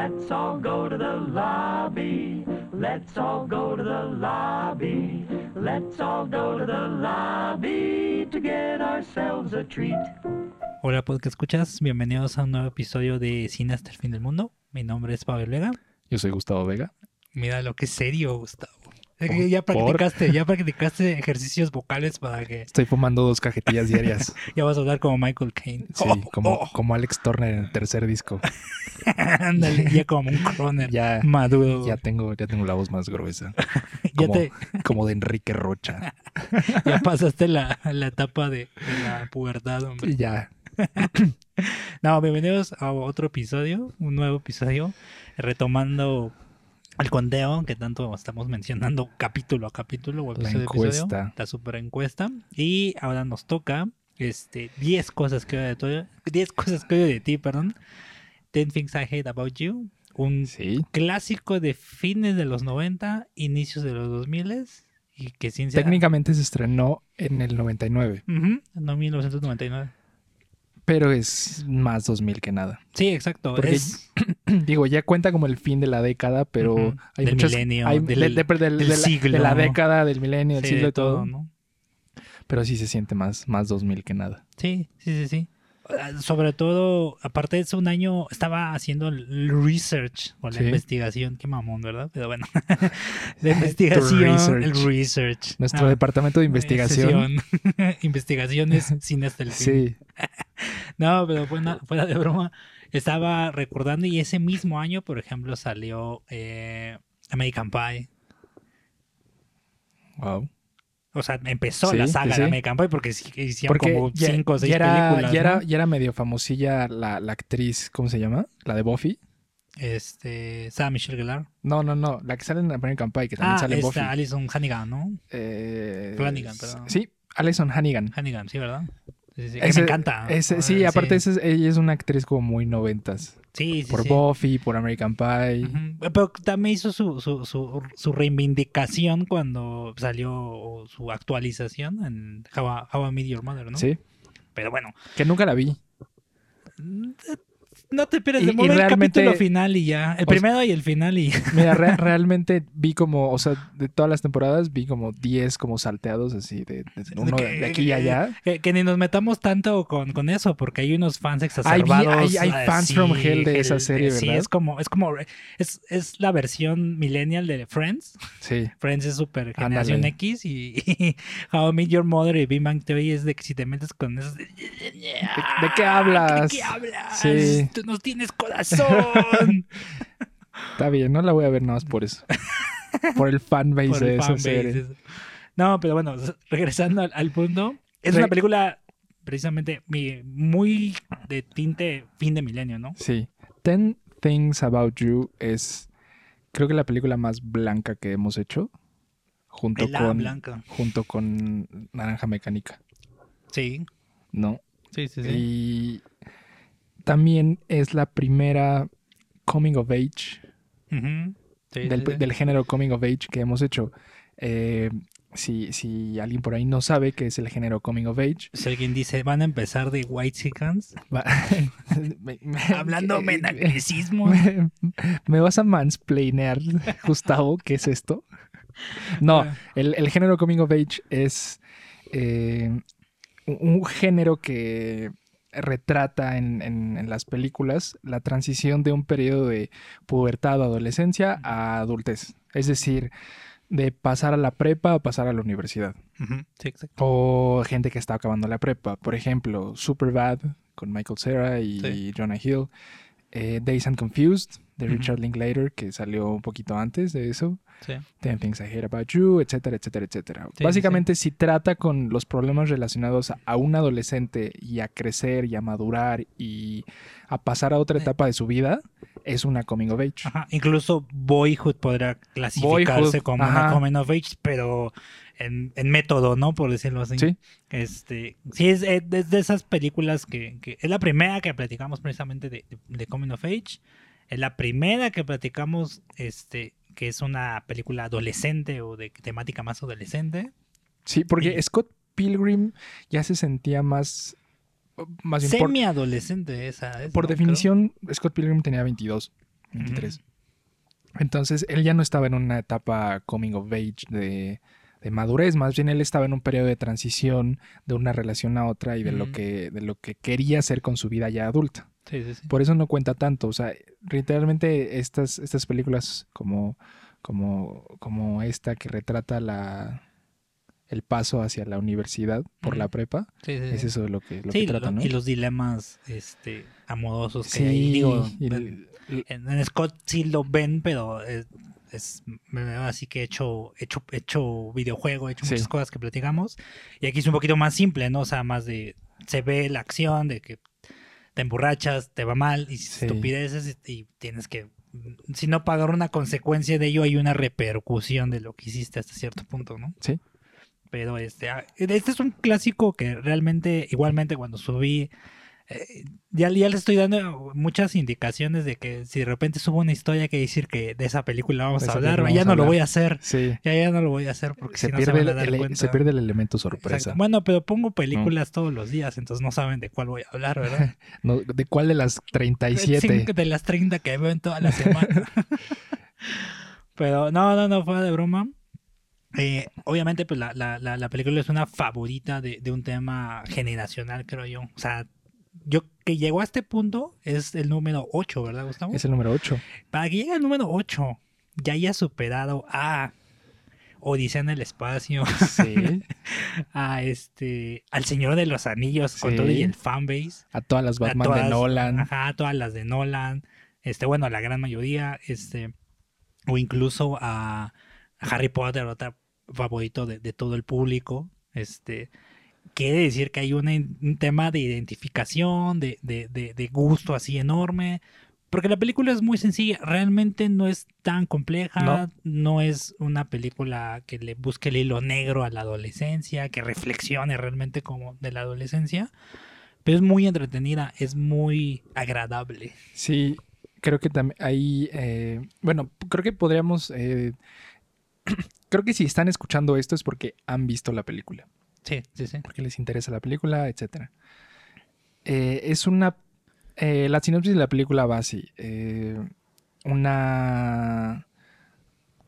Let's all go to the lobby. Let's all go to the lobby. Let's all go to the lobby to get ourselves a treat. Hola, podcast escuchas. Bienvenidos a un nuevo episodio de Cine hasta el fin del mundo. Mi nombre es Pablo Vega. Yo soy Gustavo Vega. Mira lo que es serio, Gustavo. Es ¿Por- que ya por? practicaste, ya practicaste ejercicios vocales para que Estoy fumando dos cajetillas diarias. ya vas a hablar como Michael Caine. Sí, Oh, como, oh. como Alex Turner en el tercer disco. Ándale, ya como un croner Ya, maduro. ya tengo, ya tengo la voz más gruesa. ya, Como, te, como de Enrique Rocha. ya pasaste la, la etapa de, de la pubertad, hombre. Ya. No, bienvenidos a otro episodio, un nuevo episodio, retomando el conteo que tanto estamos mencionando capítulo a capítulo o La episodio a episodio, encuesta. la super encuesta. Y ahora nos toca este 10 cosas que odio de ti, 10 cosas que odio de ti, perdón. 10 Things I Hate About You, un Sí. clásico de fines de los 90, inicios de los 2000 y que sin Técnicamente se estrenó en el 99, Ujú, no 1999. pero es más 2000 que nada. Sí, exacto. Porque es Digo, ya cuenta como el fin de la década, pero hay del muchas... milenio, hay- del- de, de- del- del de la, siglo. de la década, del milenio, del sí, siglo y todo. ¿no? Pero sí se siente más, más 2000 que nada. Sí, sí, sí, sí. Ah, Sobre todo, aparte de eso, un año estaba haciendo el research o la Sí. investigación. Qué mamón, ¿verdad? Pero bueno. la investigación, research. el research. Nuestro Ah, departamento de investigación. Investigaciones sin hasta el fin. Sí, No, pero fuera, fuera de broma. Estaba recordando y ese mismo año, por ejemplo, salió eh, American Pie. wow. O sea, empezó Sí, la saga sí. de American Pie porque hicieron Porque como ya, cinco o seis ya era, películas. ya, era, ¿no? ya era medio famosilla la, la actriz, ¿cómo se llama? La de Buffy. Este, Sarah Michelle Gellar. No, no, no, la que sale en American Pie, que también Ah, sale en Buffy. Alison Hannigan, ¿no? Eh, Flanagan, perdón. Sí, Alison Hannigan. Hannigan, sí, ¿verdad? Sí, sí, sí, que Ese- me encanta. ese- sí, aparte ese ella es una actriz como muy noventas. Sí, sí, por. Buffy, por American Pie. Pero también hizo su, su, su, su reivindicación cuando salió su actualización en How I, How I Met Your Mother, ¿no? Sí, Pero bueno, que nunca la vi. No te esperes de mover el capítulo final y ya. El primero y el final y Mira, re- realmente vi como, o sea, de todas las temporadas vi como 10 como salteados así, de, de uno de, de aquí y allá. Que, que ni nos metamos tanto con, con eso, porque hay unos fans Hay- exacerbados. hay- hay fans from hell de esa serie, Sí, ¿verdad? es como, es como, es, es la versión millennial de Friends. Sí. Friends es super generación Ándale. X y, y How I Met Your Mother y Big Bang Theory es de que si te metes con eso. ¿De, qué hablas? ¿De qué hablas? Sí. Tú no tienes corazón. Está bien, no la voy a ver nada más por eso. Por el fanbase Por de el esa serie. eso. No, pero bueno, regresando al, al punto. Es Re- una película precisamente muy de tinte fin de milenio, ¿no? Sí. Ten Things About You es, creo que la película más blanca que hemos hecho. Junto Pelada con, blanca. junto con Naranja Mecánica, Sí, ¿no? sí, sí. sí. Y también es la primera coming of age. Sí, del, sí, sí. del género coming of age que hemos hecho. Eh, si, si alguien por ahí no sabe qué es el género coming of age, Si alguien dice, van a empezar de White Chickens, va- me- me- me- vas a mansplainear, Gustavo, ¿qué es esto? No, el, el género coming of age es eh, un, un género que retrata en, en- en las películas la transición de un periodo de pubertad o adolescencia a adultez. Es decir, de pasar a la prepa a pasar a la universidad. Ujú, Sí, exacto. O gente que está acabando la prepa. Por ejemplo, Superbad con Michael Cera y Sí. Jonah Hill. Eh, Days and Confused de. Richard Linklater, que salió un poquito antes de eso. Sí. Ten Things I Hate About You, etcétera, etcétera, etcétera. Sí, Básicamente, si trata con los problemas relacionados a, un adolescente y a crecer y a madurar y a pasar a otra Sí. etapa de su vida, es una coming of age. Ajá, Incluso Boyhood podrá clasificarse Boyhood, como una coming of age, pero en, en método, ¿no? Por decirlo así. Sí. Este, sí, es, es de esas películas que, que- es la primera que platicamos precisamente de, de- de Coming of Age. Es la primera que platicamos, este, que es una película adolescente o de temática más adolescente. Sí, porque Y- Scott Pilgrim ya se sentía más. Más Semi-adolescente esa. es, por ¿no? definición, Scott Pilgrim tenía 22. 23. Entonces, él ya no estaba en una etapa coming of age de, de madurez, más bien él estaba en un periodo de transición de una relación a otra y de lo que de lo que quería hacer con su vida ya adulta. Sí, sí, sí. Por eso no cuenta tanto, o sea, literalmente estas estas películas como como como esta que retrata la el paso hacia la universidad por la prepa, Sí, sí, es sí. eso lo que lo Sí, que trata, lo- ¿no? y los dilemas este, amorosos que Sí, hay. Digo, el- en, en- Scott sí lo ven, pero es, es- así que he hecho, he hecho, he hecho videojuego, he hecho muchas cosas que platicamos. Y aquí es un poquito más simple, ¿no? O sea, más de. Se ve la acción de que te emborrachas, te va mal, y Sí. estupideces, y, y tienes que. Si no pagar una consecuencia de ello, hay una repercusión de lo que hiciste hasta cierto punto, ¿no? Sí. Pero este, ah, este es un clásico que realmente, igualmente cuando subí, eh, ya, ya le estoy dando muchas indicaciones de que si de repente subo una historia que decir que de esa película vamos a hablar, película ya vamos no lo voy a hacer. sí. Ya, ya no lo voy a hacer porque Se si no pierde, se van a el, dar ele- cuenta. se pierde el elemento sorpresa. Exacto. Bueno, pero pongo películas todos los días, entonces no saben de cuál voy a hablar, ¿verdad? No, ¿De cuál de las 37? Cinco de las 30 que veo en toda la semana. Pero no, no, no, fuera de broma. Eh, obviamente, pues la, la, la, la película es una favorita de, de un tema generacional, creo yo. O sea, yo que llegó a este punto es el número 8, ¿verdad, Gustavo? Es el número 8. Para que llegue al número 8, ya haya superado a Odisea en el espacio, Sí. a este, al Señor de los Anillos con todo y el fanbase. A todas las a Batman todas- de Nolan. Ajá, todas las de Nolan. Este, bueno, la gran mayoría. Este, o incluso a, a Harry Potter, otra favorito de, de todo el público. Este, quiere decir que hay un tema de identificación, de, de, de, de gusto así enorme. Porque la película es muy sencilla, realmente no es tan compleja, No. no es una película que le busque el hilo negro a la adolescencia, que reflexione realmente como de la adolescencia, pero es muy entretenida, es muy agradable. Sí, creo que también ahí, eh, bueno, creo que podríamos, eh, creo que si están escuchando esto es porque han visto la película, Sí, sí, sí. porque les interesa la película, etcétera. Eh, es una, eh, la sinopsis de la película va así, eh, una,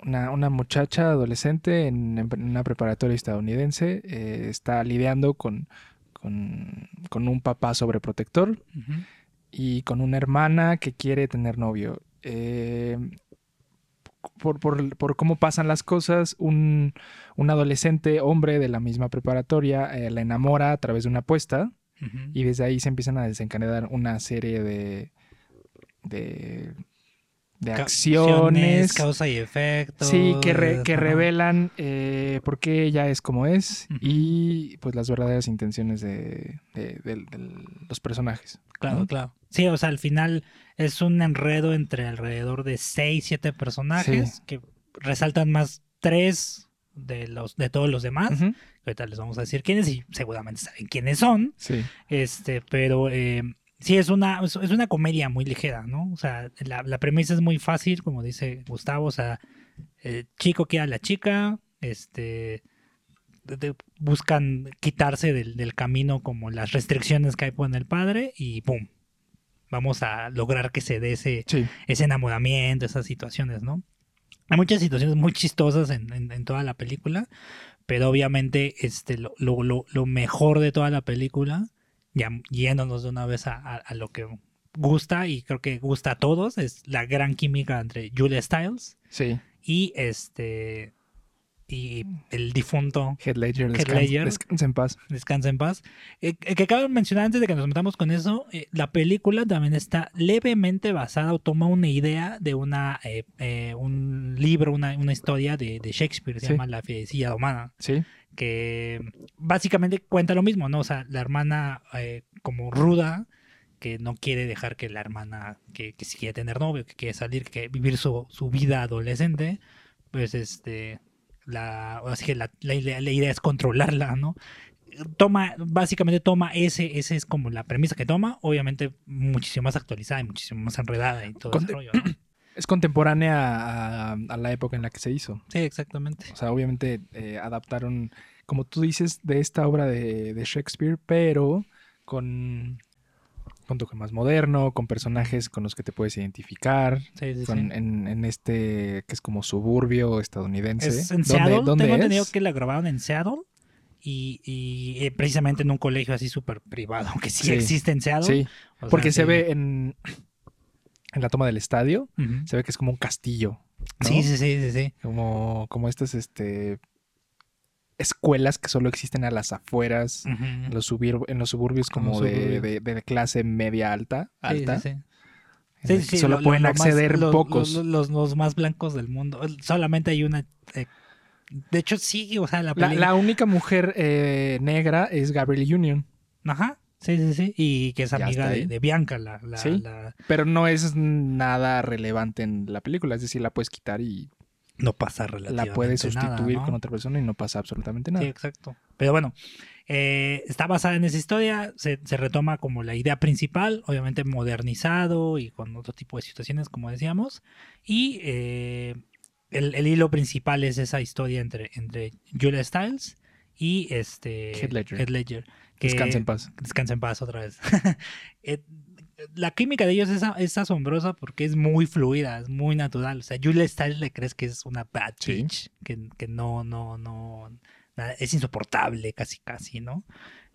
una, una muchacha adolescente en, en una preparatoria estadounidense eh, está lidiando con, con, con un papá sobreprotector y con una hermana que quiere tener novio. Eh, por, por- por cómo pasan las cosas, un, un adolescente hombre de la misma preparatoria eh, la enamora a través de una apuesta y desde ahí se empiezan a desencadenar una serie de, de, de Ca- acciones. causa y efecto. Sí, que, re- que revelan eh, por qué ella es como es y pues las verdaderas intenciones de, de- de- de los personajes. Claro, ¿no? claro. Sí, o sea, al final es un enredo entre alrededor de 6, 7 personajes Sí. que resaltan más tres de los de todos los demás. Ahorita les vamos a decir quiénes y seguramente saben quiénes son. Sí. Este, pero eh, sí es una, es una comedia muy ligera, ¿no? O sea, la, la premisa es muy fácil, como dice Gustavo. O sea, el chico quiere a la chica, este de- de- buscan quitarse del, del camino como las restricciones que hay con el padre y ¡pum! Vamos a lograr que se dé ese, Sí. ese enamoramiento, esas situaciones, ¿no? Hay muchas situaciones muy chistosas en, en- en toda la película, pero obviamente este, lo- lo- lo mejor de toda la película, ya yéndonos de una vez a, a- a lo que gusta y creo que gusta a todos, es la gran química entre Julia Stiles Sí. y este y el difunto Head Ledger, Heath descansa, Ledger. descansa en paz. Descansa en paz. Eh, eh, que cabe mencionar antes de que nos metamos con eso, eh, la película también está levemente basada o toma una idea de una eh, eh, un libro, una, una historia de, de Shakespeare, se Sí. llama La Fidelidad Humana, Sí. que básicamente cuenta lo mismo, ¿no? O sea, la hermana eh, como ruda, que no quiere dejar que la hermana, que, que si quiere tener novio, que quiere salir, que quiere vivir su, su vida adolescente, pues este, la, así que la, la idea, la idea es controlarla, ¿no? Toma, básicamente toma ese, ese es como la premisa que toma, obviamente muchísimo más actualizada y muchísimo más enredada y todo ese rollo, ¿no? Es contemporánea a, a la época en la que se hizo. Sí, exactamente. O sea, obviamente eh, adaptaron, como tú dices, de esta obra de, de Shakespeare, pero con, con toque más moderno, con personajes con los que te puedes identificar, Sí, sí, con- sí. En, en este que es como suburbio estadounidense. Es en ¿Dónde- Seattle. dónde Tengo es? entendido que la grabaron en Seattle. Y, y, eh, precisamente en un colegio así súper privado, aunque sí, existe en Seattle. Sí, O sea, porque se ve en, en la toma del estadio, se ve que es como un castillo. ¿no? Sí, sí, sí, sí, sí. Como, como estas este, escuelas que solo existen a las afueras, en, los subir- en los suburbios Como como de, suburbio. de- de clase media alta, alta sí, sí. Sí, solo lo- lo- pueden lo acceder pocos. Los, los- los más blancos del mundo. Solamente hay una. eh, de hecho, sí, o sea, la La, la única mujer eh, negra es Gabrielle Union, Ajá. Sí, sí, sí. Y que es amiga de Bianca, la, la, Sí. la- pero no es nada relevante en la película, es decir, la puedes quitar y No pasa la relativamente puedes nada, sustituir ¿no? con otra persona y no pasa absolutamente nada. Sí, exacto. Pero bueno, eh, está basada en esa historia, se, se retoma como la idea principal, obviamente modernizado y con otro tipo de situaciones, como decíamos. Y eh, el, el hilo principal es esa historia entre, entre Julia Stiles y este Heath Ledger. Ledger, que- Descansa en paz. Descansa en paz otra vez. La química de ellos es, es asombrosa porque es muy fluida, es muy natural. O sea, Julia Stiles le crees que es una bad Sí. bitch, que, que no, no, no, nada- es insoportable casi, casi, ¿no?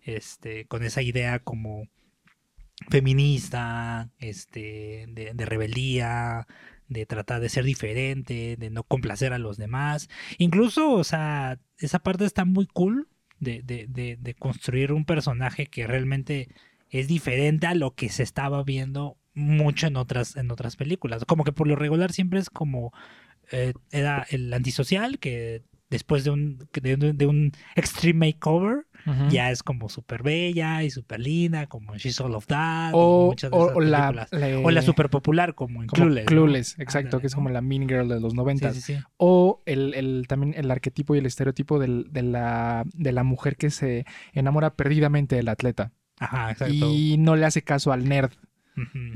Este, con esa idea como feminista, este, de, de rebeldía, de tratar de ser diferente, de no complacer a los demás. Incluso, o sea, esa parte está muy cool de, de, de, de construir un personaje que realmente es diferente a lo que se estaba viendo mucho en otras, en otras películas. Como que por lo regular siempre es como eh, era el antisocial que después de un, de, un- de un extreme makeover ya es como súper bella y súper linda, como She's All of That. y O, muchas de o- esas o la, la- O la súper popular, como en como Clueless. ¿no? Clueless, exacto, que es ¿no? como la Mean Girl de los Sí, noventas. sí, sí. O el, el- también el arquetipo y el estereotipo del- de, la, de la mujer que se enamora perdidamente del atleta Ajá, exacto. y no le hace caso al nerd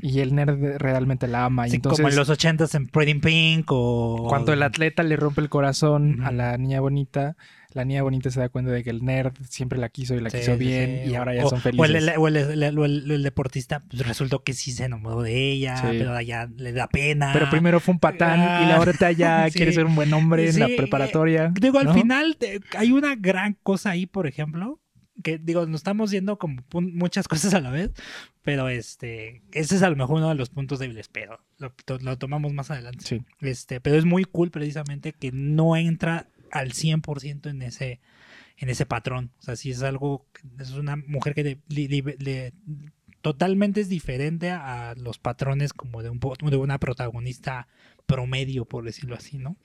y el nerd realmente la ama. y Sí, entonces, como en los ochentas en Pretty in Pink o... cuando el atleta le rompe el corazón a la niña bonita, la niña bonita se da cuenta de que el nerd siempre la quiso y la Sí, quiso bien sí. y ahora ya O- son felices. o el- el- o el- el deportista pues, resultó que sí se enamoró de ella, Sí. pero ya le da pena. Pero primero fue un patán y Ah, ahora ya sí. quiere ser un buen hombre en la preparatoria. Digo, al final te- hay una gran cosa ahí, por ejemplo, que digo, nos estamos viendo como pun- muchas cosas a la vez, pero este, ese es a lo mejor uno de los puntos débiles, pero lo, to- lo tomamos más adelante. Sí. Este, pero es muy cool precisamente que no entra al 100% en ese, en ese patrón. O sea, si es algo, es una mujer que le- totalmente es diferente a los patrones como de, un, de una protagonista promedio, por decirlo así, ¿no?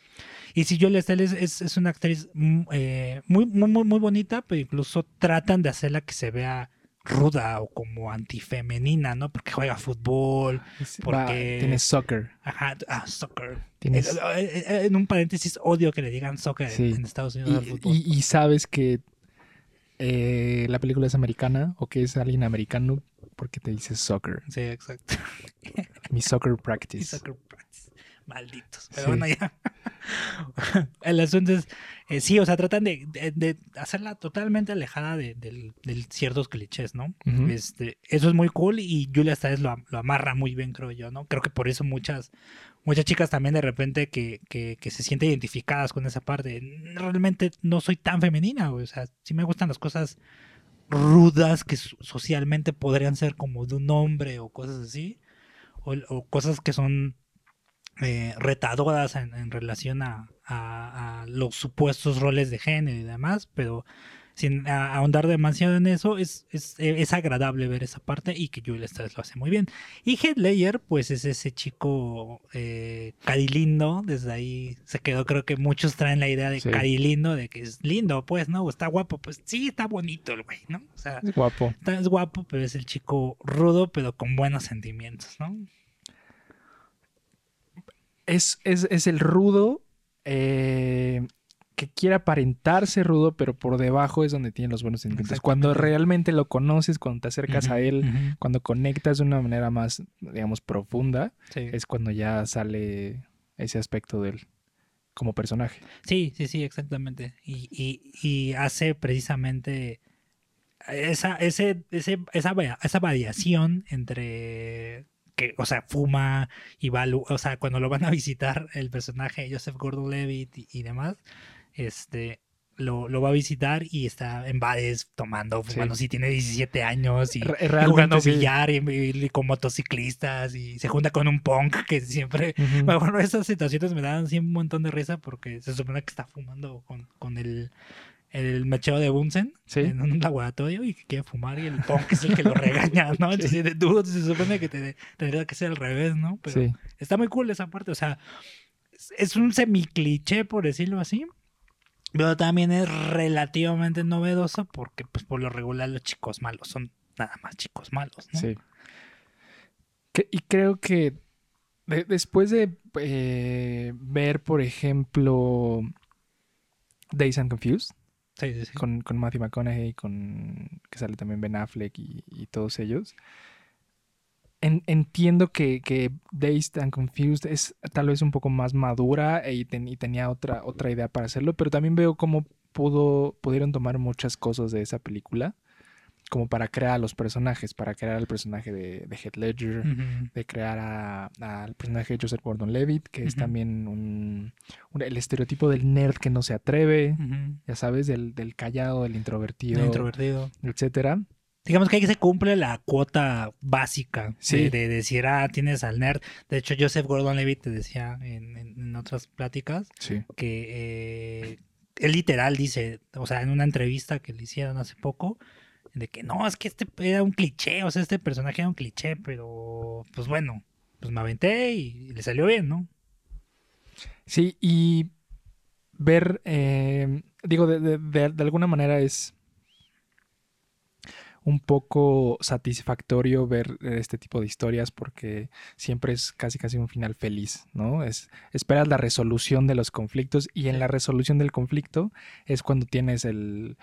Y si Julia Stiles es, es, es una actriz mm, eh, muy, muy, muy, muy bonita, pero incluso tratan de hacerla que se vea ruda o como antifemenina, ¿no? Porque juega fútbol, Es- porque- tiene soccer. ajá, ah, soccer. Tienes- Eh, eh, eh, En un paréntesis, odio que le digan soccer Sí. en Estados Unidos al Y, fútbol. y- y sabes que eh, la película es americana o que es alguien americano porque te dice soccer. Sí, exacto. Mi soccer practice. soccer practice. Malditos. Pero Sí. bueno, ya. El asunto es, eh, sí, o sea, tratan de, de- de hacerla totalmente alejada de, del ciertos clichés, ¿no? Este, eso es muy cool y Julia Stiles lo, lo amarra muy bien, creo yo, ¿no? Creo que por eso muchas, muchas chicas también de repente que, que, que se sienten identificadas con esa parte. Realmente no soy tan femenina, o sea, sí me gustan las cosas rudas que so- socialmente podrían ser como de un hombre o cosas así, o, o cosas que son eh, retadoras en, en relación a, a- a los supuestos roles de género y demás, pero sin ahondar demasiado en eso, es, es, es agradable ver esa parte y que Julia Stiles lo hace muy bien. Y Heath Ledger, pues es ese chico eh, carilindo, desde ahí se quedó, creo que muchos traen la idea de Sí. carilindo, de que es lindo, pues, ¿no? O está guapo, pues sí, está bonito el güey, ¿no? O sea, Es guapo. está, es guapo, pero es el chico rudo, pero con buenos sentimientos, ¿no? Es, es, es el rudo eh, que quiere aparentarse rudo, pero por debajo es donde tiene los buenos sentimientos. Cuando realmente lo conoces, cuando te acercas a él, cuando conectas de una manera más, digamos, profunda, Sí. es cuando ya sale ese aspecto de él como personaje. Sí, sí, sí, exactamente. Y, y, y hace precisamente esa, ese, ese, esa, esa variación entre que, o sea, fuma y va, o sea, cuando lo van a visitar el personaje Joseph Gordon-Levitt y, y demás, este, lo, lo va a visitar y está en bares tomando, Sí. fumando, si tiene 17 años y, jugando sí. billar y, con motociclistas y se junta con un punk que siempre bueno, bueno, esas situaciones me dan así un montón de risa porque se supone que está fumando con, con el, el mechero de Bunsen Sí. en un laboratorio y que quiere fumar y el punk es el que lo regaña, ¿no? Entonces, de dude, se supone que te, tendría que ser al revés, ¿no? Pero Sí. está muy cool esa parte, o sea, es, es un semicliché, por decirlo así. Pero también es relativamente novedoso porque, pues, por lo regular, los chicos malos son nada más chicos malos, ¿no? Sí. Que- y creo que de- después de eh, ver, por ejemplo, Days and Confused, Sí, con, con Matthew McConaughey, con que sale también Ben Affleck y, todos ellos. En- entiendo que, que Dazed and Confused es tal vez un poco más madura e- y, y tenía otra, otra idea para hacerlo, pero también veo cómo pudo, pudieron tomar muchas cosas de esa película como para crear a los personajes, para crear al personaje de, de Heath Ledger, de crear a- al personaje de Joseph Gordon-Levitt, que es también un, un- el estereotipo del nerd que no se atreve, ya sabes, del, del callado, del introvertido, Introvertido. etcétera. Digamos que ahí se cumple la cuota básica Sí. de, de decir, ah, tienes al nerd. De hecho, Joseph Gordon-Levitt te decía en, en- en otras pláticas Sí. que eh, él literal dice, o sea, en una entrevista que le hicieron hace poco, de que no, es que este era un cliché, o sea, este personaje era un cliché, pero pues bueno, pues me aventé y le salió bien, ¿no? Sí, y ver, eh, digo, de, de- de- de alguna manera es un poco satisfactorio ver este tipo de historias porque siempre es casi casi un final feliz, ¿no? Es esperas la resolución de los conflictos y en la resolución del conflicto es cuando tienes el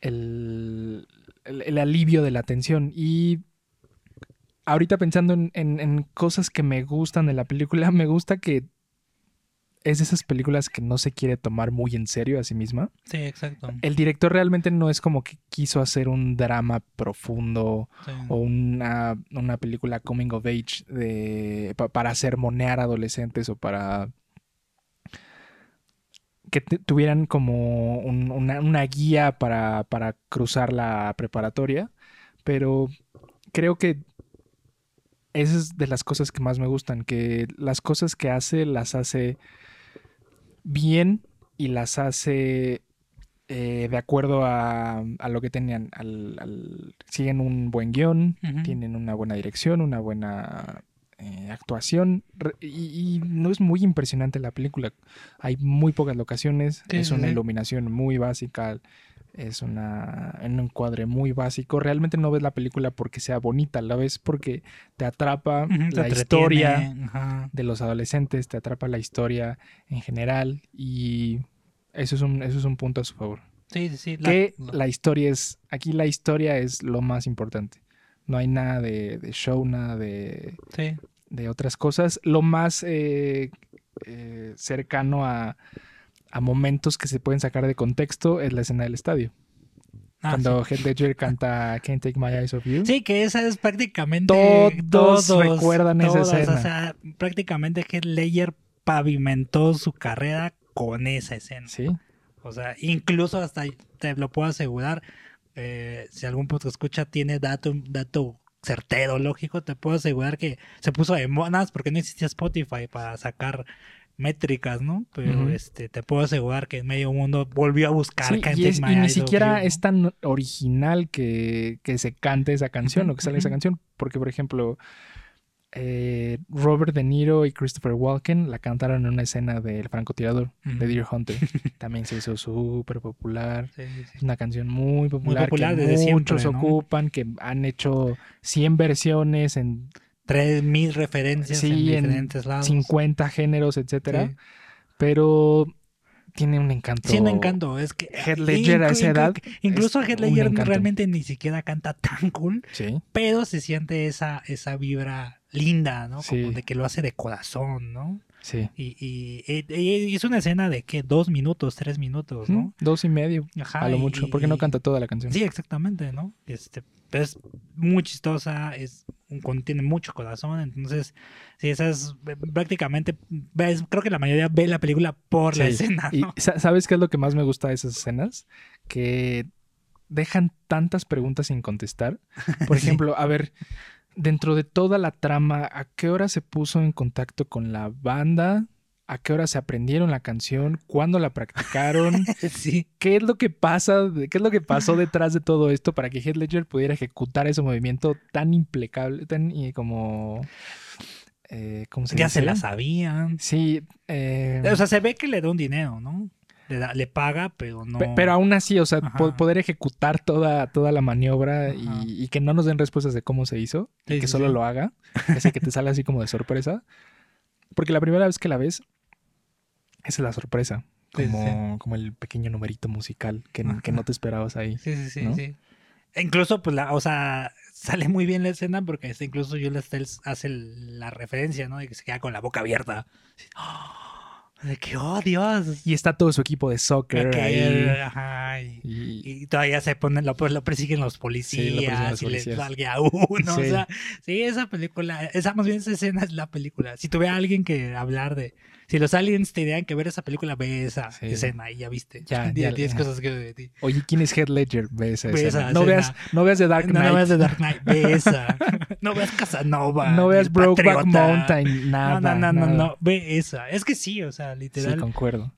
el, el- el alivio de la tensión y ahorita pensando en, en- en cosas que me gustan de la película, me gusta que es de esas películas que no se quiere tomar muy en serio a sí misma. Sí, exacto. El director realmente no es como que quiso hacer un drama profundo Sí. o una, una película coming of age de, pa- para sermonear adolescentes o para que tuvieran como un- una, una guía para, para cruzar la preparatoria. Pero creo que esa es de las cosas que más me gustan, que las cosas que hace las hace bien y las hace eh, de acuerdo a, a lo que tenían. Al, al- siguen un buen guion, tienen una buena dirección, una buena eh, actuación. Y, y no es muy impresionante la película. Hay muy pocas locaciones, Sí, es una sí. iluminación muy básica. Es una, en un encuadre muy básico. Realmente no ves la película porque sea bonita, la ves porque te atrapa la historia ajá. de los adolescentes, te atrapa la historia en general y eso es un, eso es un punto a su favor. Sí, sí, sí. la- que la historia es, aquí la historia es lo más importante. No hay nada de, de show, nada de, sí. de otras cosas. Lo más eh, eh, cercano a, a momentos que se pueden sacar de contexto es la escena del estadio. Ah, Cuando Heath Ledger canta Can't Take My Eyes Off You. Sí, que esa es prácticamente. Todos recuerdan esa escena. O sea, prácticamente Heath Ledger pavimentó su carrera con esa escena. Sí. O sea, incluso hasta te lo puedo asegurar. Eh, si algún podcast escucha tiene dato, dato certero, lógico, te puedo asegurar que se puso de monas porque no existía Spotify para sacar métricas, ¿no? Pero este te puedo asegurar que medio mundo volvió a buscar Sí, y, es- y ni siquiera es tan original que, que se cante esa canción Ujú, o que sale esa canción. Porque, por ejemplo, eh, Robert De Niro y Christopher Walken la cantaron en una escena del francotirador de Ujú. Deer Hunter. También se hizo súper popular. Sí, sí, Es una canción muy popular, popular que desde muchos siempre, ¿no? ocupan, que han hecho 100 versiones en Tres mil referencias en en diferentes lados. 50 géneros, etcétera. Pero tiene un encanto. Sí, un encanto. Es que Heath Ledger a esa edad Incluso es un Ledger realmente ni siquiera canta tan cool, Sí. pero se siente esa, esa vibra linda, ¿no? Sí. Como de que lo hace de corazón, ¿no? Sí. Y, y- y- y es una escena de que dos minutos, tres minutos, ¿no? Mm, Dos y medio, Ajá, a lo mucho, y- porque no canta toda la canción. Sí, exactamente, ¿no? Este, pero es muy chistosa, es contiene mucho corazón, entonces, sí, esas eh, prácticamente, ves, creo que la mayoría ve la película por la Sí. escena, Y ¿no? sa- ¿sabes qué es lo que más me gusta de esas escenas? Que dejan tantas preguntas sin contestar. Por Sí. ejemplo, a ver, dentro de toda la trama, ¿a qué hora se puso en contacto con la banda? ¿A qué hora se aprendieron la canción? ¿Cuándo la practicaron? sí, ¿Qué es lo que pasa? ¿Qué es lo que pasó detrás de todo esto para que Heath Ledger pudiera ejecutar ese movimiento tan impecable, tan y como eh, ¿cómo se ya se la sabían. Sí, eh, O sea, se ve que le da un dinero, ¿no? Le, da- le paga, pero no. Pe- Pero aún así, o sea, po- poder ejecutar toda, toda la maniobra y, que no nos den respuestas de cómo se hizo, y que sí, solo sí. lo haga, ese que te sale así como de sorpresa. Porque la primera vez que la ves, esa es la sorpresa, Sí, sí, como, como el pequeño numerito musical que, no te esperabas ahí. Sí, sí, sí, ¿no? sí. E incluso, pues, la, o sea, sale muy bien la escena porque este, incluso Julia Stiles hace la referencia, ¿no? De que se queda con la boca abierta. Así, ¡ah! De que, oh, Dios. Y está todo su equipo de soccer ahí. ajá, y, Y, y todavía se ponen, lo, pues, lo persiguen los Sí, policías lo persiguen los y policías. salga a uno. Sí. O sea, sí, esa película, esa más bien esa escena es la película. Si tuviera alguien que hablar de, si los aliens te dirían que ver esa película, ve esa Sí. escena y ya viste. Ya, Ya, ya, 10 ya. cosas que de ti. Oye, ¿quién es Heath Ledger? Ve esa Ve escena. no, veas, no veas The Dark No, Knight. no veas The Dark Knight, ve esa. No veas Casanova. No veas Brokeback. Mountain, nada. No, no, no, no, nada. no, ve esa. Es que sí, o sea, Sí, literal. concuerdo.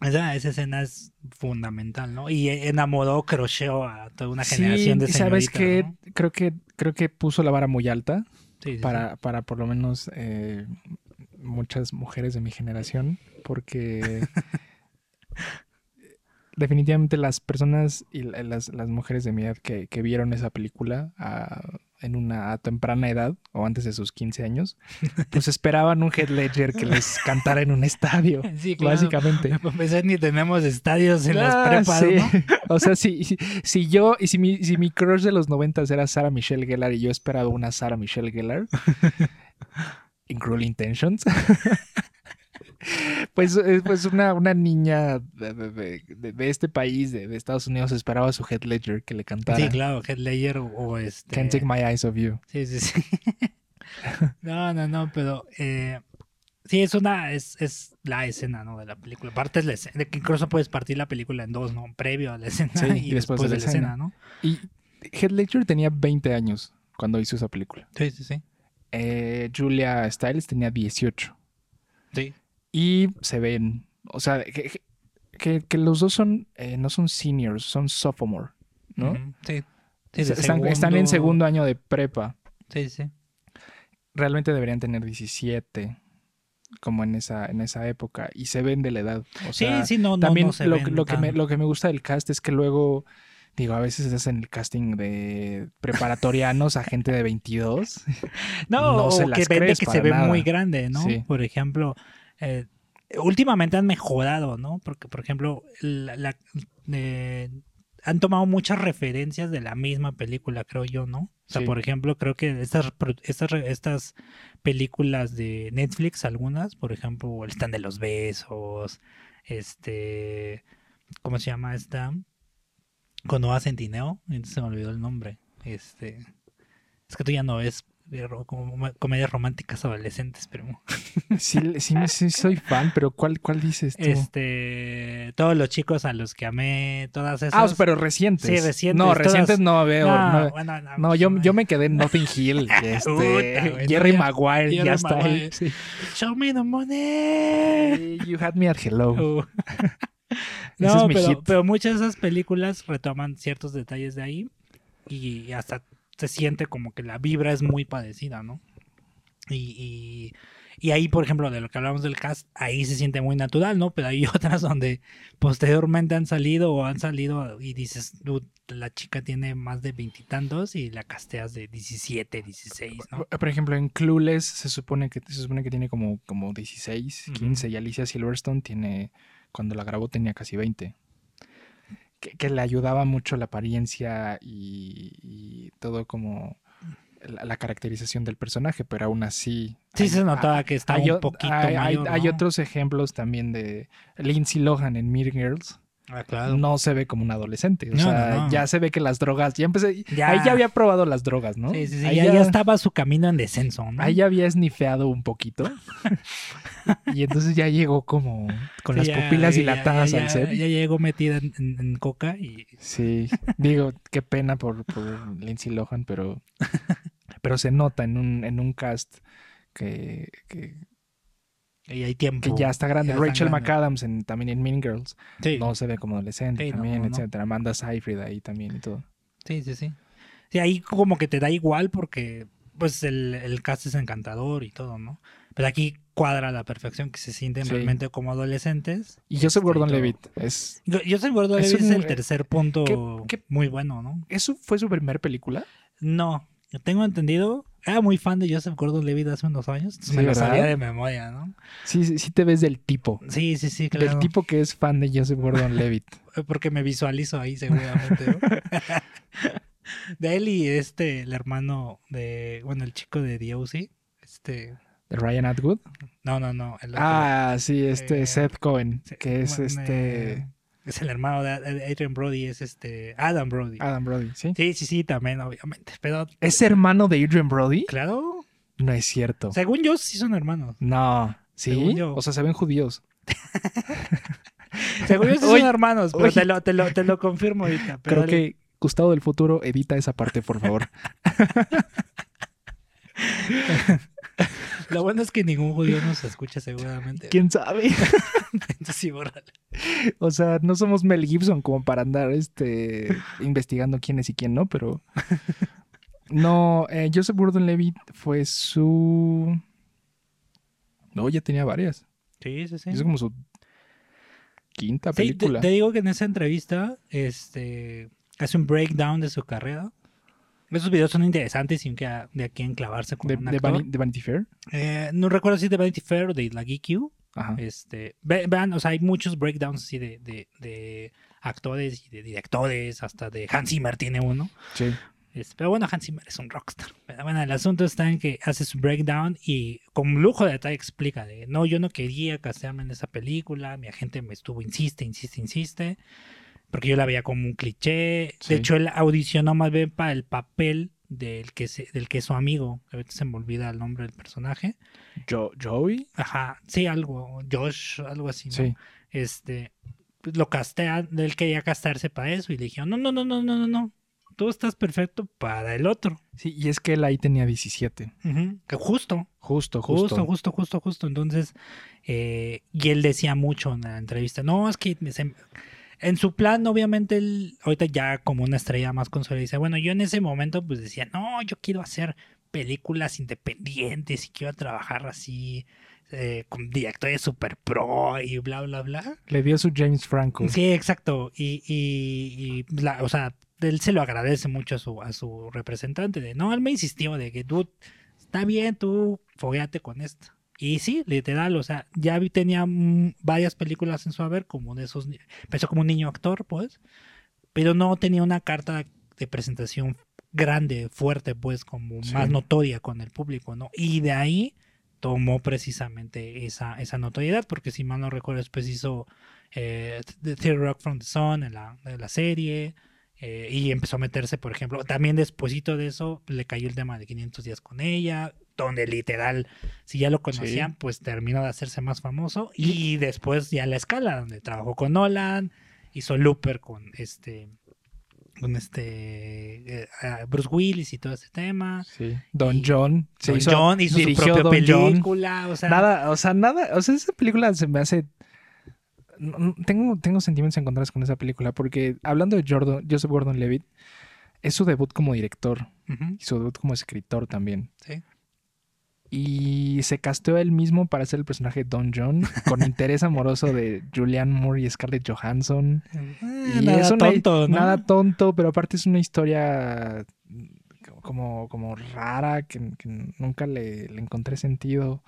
Esa, esa escena es fundamental, ¿no? Y enamoró, crocheó a toda una Sí, generación de y sabes señoritas, que ¿no? creo que creo que puso la vara muy alta Sí, sí, para, para por lo menos eh, muchas mujeres de mi generación, porque definitivamente las personas y la- las, las mujeres de mi edad que, que vieron esa película a- en una a temprana edad o antes de sus 15 años, pues esperaban un Head Ledger que les cantara en un estadio, sí. Claro. básicamente. Para empezar, ni tenemos estadios en las Ah, prepas, sí. ¿no? O sea, si, si, yo, y si mi, si mi crush de los noventas era Sarah Michelle Gellar y yo esperaba una Sarah Michelle Gellar in Cruel Intentions, pues, eh, pues una, una niña de, de- de- este país, de, de Estados Unidos, esperaba a su Head Ledger que le cantara Sí, claro, Heath Ledger o, o este... Can't Take My Eyes Off You. Sí, sí, sí. no, no, no, pero eh, sí, es una, es, es la escena, ¿no? De la película. Partes la escena, de que incluso puedes partir la película en dos, ¿no? Previo a la escena Sí, y, y después de la escena. ¿no? Y Head Ledger tenía 20 años cuando hizo esa película. Sí, sí, sí. Eh, Julia Stiles tenía 18. Sí. Y se ven, o sea, que, que- que los dos son, eh, no son seniors, son sophomore, ¿no? Sí. O están, en segundo año de prepa. Sí, sí. Realmente deberían tener 17, como en esa, en esa época, y se ven de la edad. O sea, sí, sí, no, no, también no se lo, ven que- lo que me, lo que me gusta del cast es que luego, digo, a veces hacen el casting de preparatorianos a gente de 22. No, no o se que las vende crees que se ve nada. muy grande, ¿no? Sí. Por ejemplo, eh, últimamente han mejorado, ¿no? Porque, por ejemplo, la, la- eh, han tomado muchas referencias de la misma película, creo yo, ¿no? O sea, Sí. por ejemplo, creo que estas, estas, estas películas de Netflix, algunas, por ejemplo, El stand de los besos, este, ¿cómo se llama esta? Cuando va Centineo, se me olvidó el nombre. Este, es que tú ya no ves como comedias románticas adolescentes, pero Sí, sí, sí soy fan, pero ¿cuál, cuál dices tú? este, todos los chicos a los que amé, todas esas. Ah, pero recientes. Sí, recientes, No, todas- recientes no veo. no, no, bueno, no, No, yo, yo me quedé en Nothing Hill. este, Jerry Maguire Jerry ya está ahí. Sí. Show me the money. You had me at hello. Uh. No, es pero, pero muchas de esas películas retoman ciertos detalles de ahí y hasta se siente como que la vibra es muy parecida, ¿no? Y, y, y ahí, por ejemplo, de lo que hablamos del cast, ahí se siente muy natural, ¿no? Pero hay otras donde posteriormente han salido o han salido y dices, "Dude, la chica tiene más de veintitantos y, la casteas de 17, 16, ¿no? Por ejemplo, en Clueless se supone que, se supone que tiene como, como 16, Ujú. 15 y Alicia Silverstone tiene, cuando la grabó tenía casi 20. Que, que le ayudaba mucho la apariencia y, y todo como la, la caracterización del personaje, pero aún así Sí, Sí se notaba que estaba hay, un poquito hay- hay- hay otros ejemplos también de Lindsay Lohan en Mean Girls. Ah, claro. No se ve como un adolescente. O No, sea, no, no. ya se ve que las drogas. Ya empecé. Ya. Ahí ya había probado las drogas, ¿no? Sí, sí, sí, Ahí ya, ya estaba su camino en descenso, ¿no? Ahí ya había snifeado un poquito. y entonces ya llegó como con Sí, las ya- pupilas ya- dilatadas ya- al set. Ya llegó metida en, en- en coca y Sí, digo, qué pena por, por Lindsay Lohan, pero, pero se nota en un, en un cast que, que, y hay tiempo. que ya está grande. ya Rachel grande. McAdams en, también en Mean Girls Sí, no se ve como adolescente Sí, no, también, no. etcétera. Amanda Seyfried ahí también y todo. sí, sí, sí. Sí, ahí como que te da igual porque pues el, el cast es encantador y todo, ¿no? Pero aquí cuadra a la perfección que se sienten Sí. realmente como adolescentes. Y Joseph Este, y Gordon-Levitt todo. es Yo, yo soy Gordon Levitt es el tercer punto ¿qué- qué- muy bueno, ¿no? ¿Eso fue su primer película? No, yo tengo entendido. Era muy fan de Joseph Gordon Levitt hace unos años. Sí, me lo ¿verdad? sabía de memoria, ¿no? Sí, sí, sí te ves del tipo. Sí, sí, sí, claro. Del tipo que es fan de Joseph Gordon-Levitt. Porque me visualizo ahí seguramente. ¿no? de él y este, el hermano de, bueno, el chico de DOC. Este, De Ryan Atwood. no, no, no. el otro. Ah, sí, este Eh, Seth Cohen, que es bueno, este eh, es el hermano de Adrian Brody, es este, Adam Brody. Adam Brody, ¿sí? Sí, sí, sí, también, obviamente. Pero, ¿Es hermano de Adrian Brody? claro, No es cierto. según yo, sí son hermanos. No, ¿sí? Según yo. O sea, se ven judíos. Según yo, sí Oye, son hermanos, pero te lo, te, lo, te lo confirmo ahorita. pero Creo dale. que Gustavo del futuro edita esa parte, por favor. Lo bueno es que ningún judío nos escucha seguramente. ¿Quién sabe? Entonces sí, bórrale. O sea, no somos Mel Gibson como para andar este investigando quién es y quién no, pero no, eh, Joseph Gordon-Levitt fue su No, ya tenía varias. Sí, sí, sí. Es como su quinta Sí, te, película. te digo que en esa entrevista este, hace un breakdown de su carrera. Esos videos son interesantes y que a- de aquí a enclavarse con de, un de actor. De Vanity Fair. Eh, no recuerdo si de Vanity Fair o de la GQ. Ajá. Este, ve- vean, o sea, hay muchos breakdowns así de, de, de actores y de directores, hasta de Hans Zimmer tiene uno. Sí. Este, pero bueno, Hans Zimmer es un rockstar. Pero bueno, el asunto está en que hace su breakdown y con lujo de detalle explica de, no, yo no quería castearme en esa película, mi agente me estuvo, insiste, insiste, insiste, porque yo la veía como un cliché. Sí. De hecho, él audicionó más bien para el papel del que, se- del que es su amigo, ahorita se me olvida el nombre del personaje. Jo- Joey. Ajá, sí, algo, Josh, algo así, ¿no? Sí. Este, pues, lo castean, él quería castarse para eso y le dijeron, no, no, no, no, no, no, no, tú estás perfecto para el otro. Sí, y es que él ahí tenía 17. Ujú, que Justo, Justo, justo. justo, justo, justo, justo. Entonces, eh, y él decía mucho en la entrevista, no, es que me se- en su plan, obviamente, él, ahorita ya como una estrella más consolidada, dice, bueno, yo en ese momento pues decía, no, yo quiero hacer películas independientes y quiero trabajar así eh, con directores super pro y bla, bla, bla. Le dio su James Franco. Sí, exacto. Y, y, y la- o sea, él se lo agradece mucho a su, a su representante. De, no, él me insistió de que tú, está bien, tú fogueate con esto. Y sí, literal, o sea, ya tenía mm, varias películas en su haber, como de esos, empezó como un niño actor, pues, pero no tenía una carta de presentación grande, fuerte, pues, como Sí. más notoria con el público, ¿no? Y de ahí tomó precisamente esa, esa notoriedad, porque si mal no recuerdo, después hizo eh, The Theory Rock from the Sun en la, en la serie, eh, y empezó a meterse, por ejemplo, también despuesito de eso le cayó el tema de 500 días con ella, donde literal, si ya lo conocían, pues terminó de hacerse más famoso, y después ya la escala, donde trabajó con Nolan, hizo Looper con este con este eh, Bruce Willis y todo este tema. Sí. Don Y- John. Se Don hizo, John hizo su propia Don John. película, o sea, Nada, o sea, nada, o sea, esa película se me hace... Tengo, tengo sentimientos encontrados con esa película porque hablando de Jordan, Joseph Gordon-Levitt, es su debut como director y su debut como escritor también. sí. Y se casteó él mismo para ser el personaje Don John con interés amoroso de Julianne Moore y Scarlett Johansson. Eh, Y nada es una- tonto, ¿no? Nada tonto, pero aparte es una historia como, como rara que, que nunca le, le encontré sentido.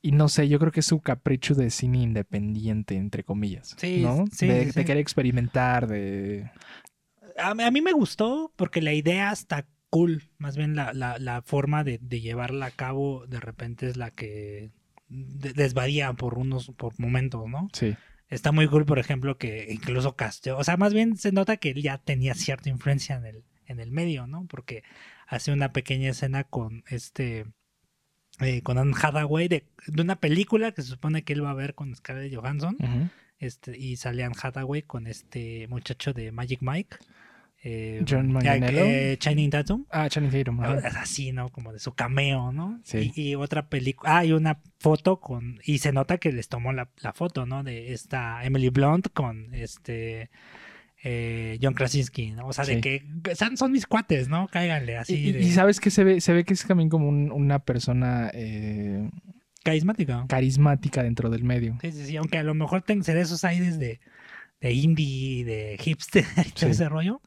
Y no sé, yo creo que es su capricho de cine independiente, entre comillas. Sí, ¿no? sí, de, sí, de sí. querer experimentar, de... A, mí- a mí me gustó porque la idea hasta cool. Más bien la, la, la forma de, de llevarla a cabo de repente es la que de- desvaría por unos por momentos, ¿no? Sí. Está muy cool, por ejemplo, que incluso casteó. O sea, más bien se nota que él ya tenía cierta influencia en el, en el medio, ¿no? Porque hace una pequeña escena con este. eh, con Anne Hathaway de, de una película que se supone que él va a ver con Scarlett Johansson. Este, y sale Anne Hathaway con este muchacho de Magic Mike. Eh, John Manganiello. eh, Channing Tatum. Ah, Channing Tatum. así, ¿no? Como de su cameo, ¿no? Sí. Y, y otra película. Ah, hay una foto con. Y se nota que les tomó la, la foto, ¿no? De esta Emily Blunt con este. eh, John Krasinski, ¿no? O sea, de que son, son mis cuates, ¿no? Cáiganle así. Y, y- de, y sabes que se ve, se ve que es también como un- una persona eh, Carismático. carismática dentro del medio. Sí, sí, sí. Aunque a lo mejor se dé esos aires de, de indie, de hipster y todo ese rollo.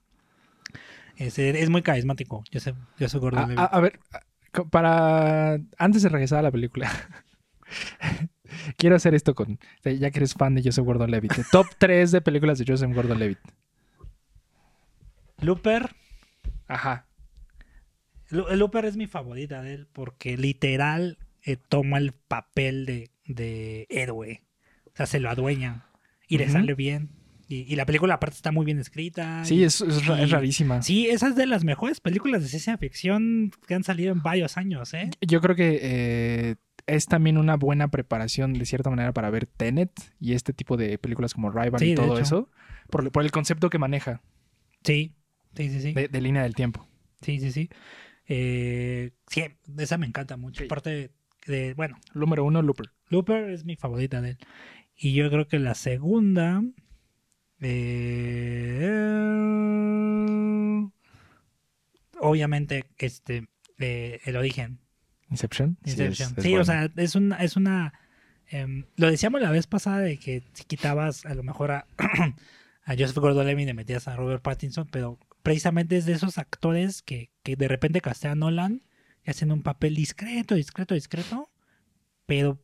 Es, es muy carismático. Yo sé, yo soy Gordon A, Levitt. a- a ver, para antes de regresar a la película, quiero hacer esto con, ya que eres fan de Joseph Gordon-Levitt. Top 3 de películas de Joseph Gordon-Levitt. Looper. Ajá. Looper es mi favorita de él porque literal eh, toma el papel de, de héroe. O sea, se lo adueña y le sale bien. Y, y la película aparte está muy bien escrita. Sí, y- es, es rarísima. Sí, esa es de las mejores películas de ciencia ficción que han salido en varios años, ¿eh? Yo creo que eh, es también una buena preparación de cierta manera para ver Tenet y este tipo de películas como Rival Sí, y todo eso, por, por el concepto que maneja Sí, sí, sí, sí. de, de línea del tiempo. Sí, sí, sí. Eh, sí, esa me encanta mucho. Sí. Aparte de, de- bueno, Número uno, Looper. Looper es mi favorita de él. Y yo creo que la segunda. Eh, obviamente, este. eh, el origen. Inception. Sí, Inception. es- es Sí, o sea, es una. Es una em, lo decíamos la vez pasada de que si quitabas a lo mejor a, a Joseph Gordon-Levitt y le metías a Robert Pattinson, pero precisamente es de esos actores que, que de repente castean Nolan y hacen un papel discreto, discreto, discreto, pero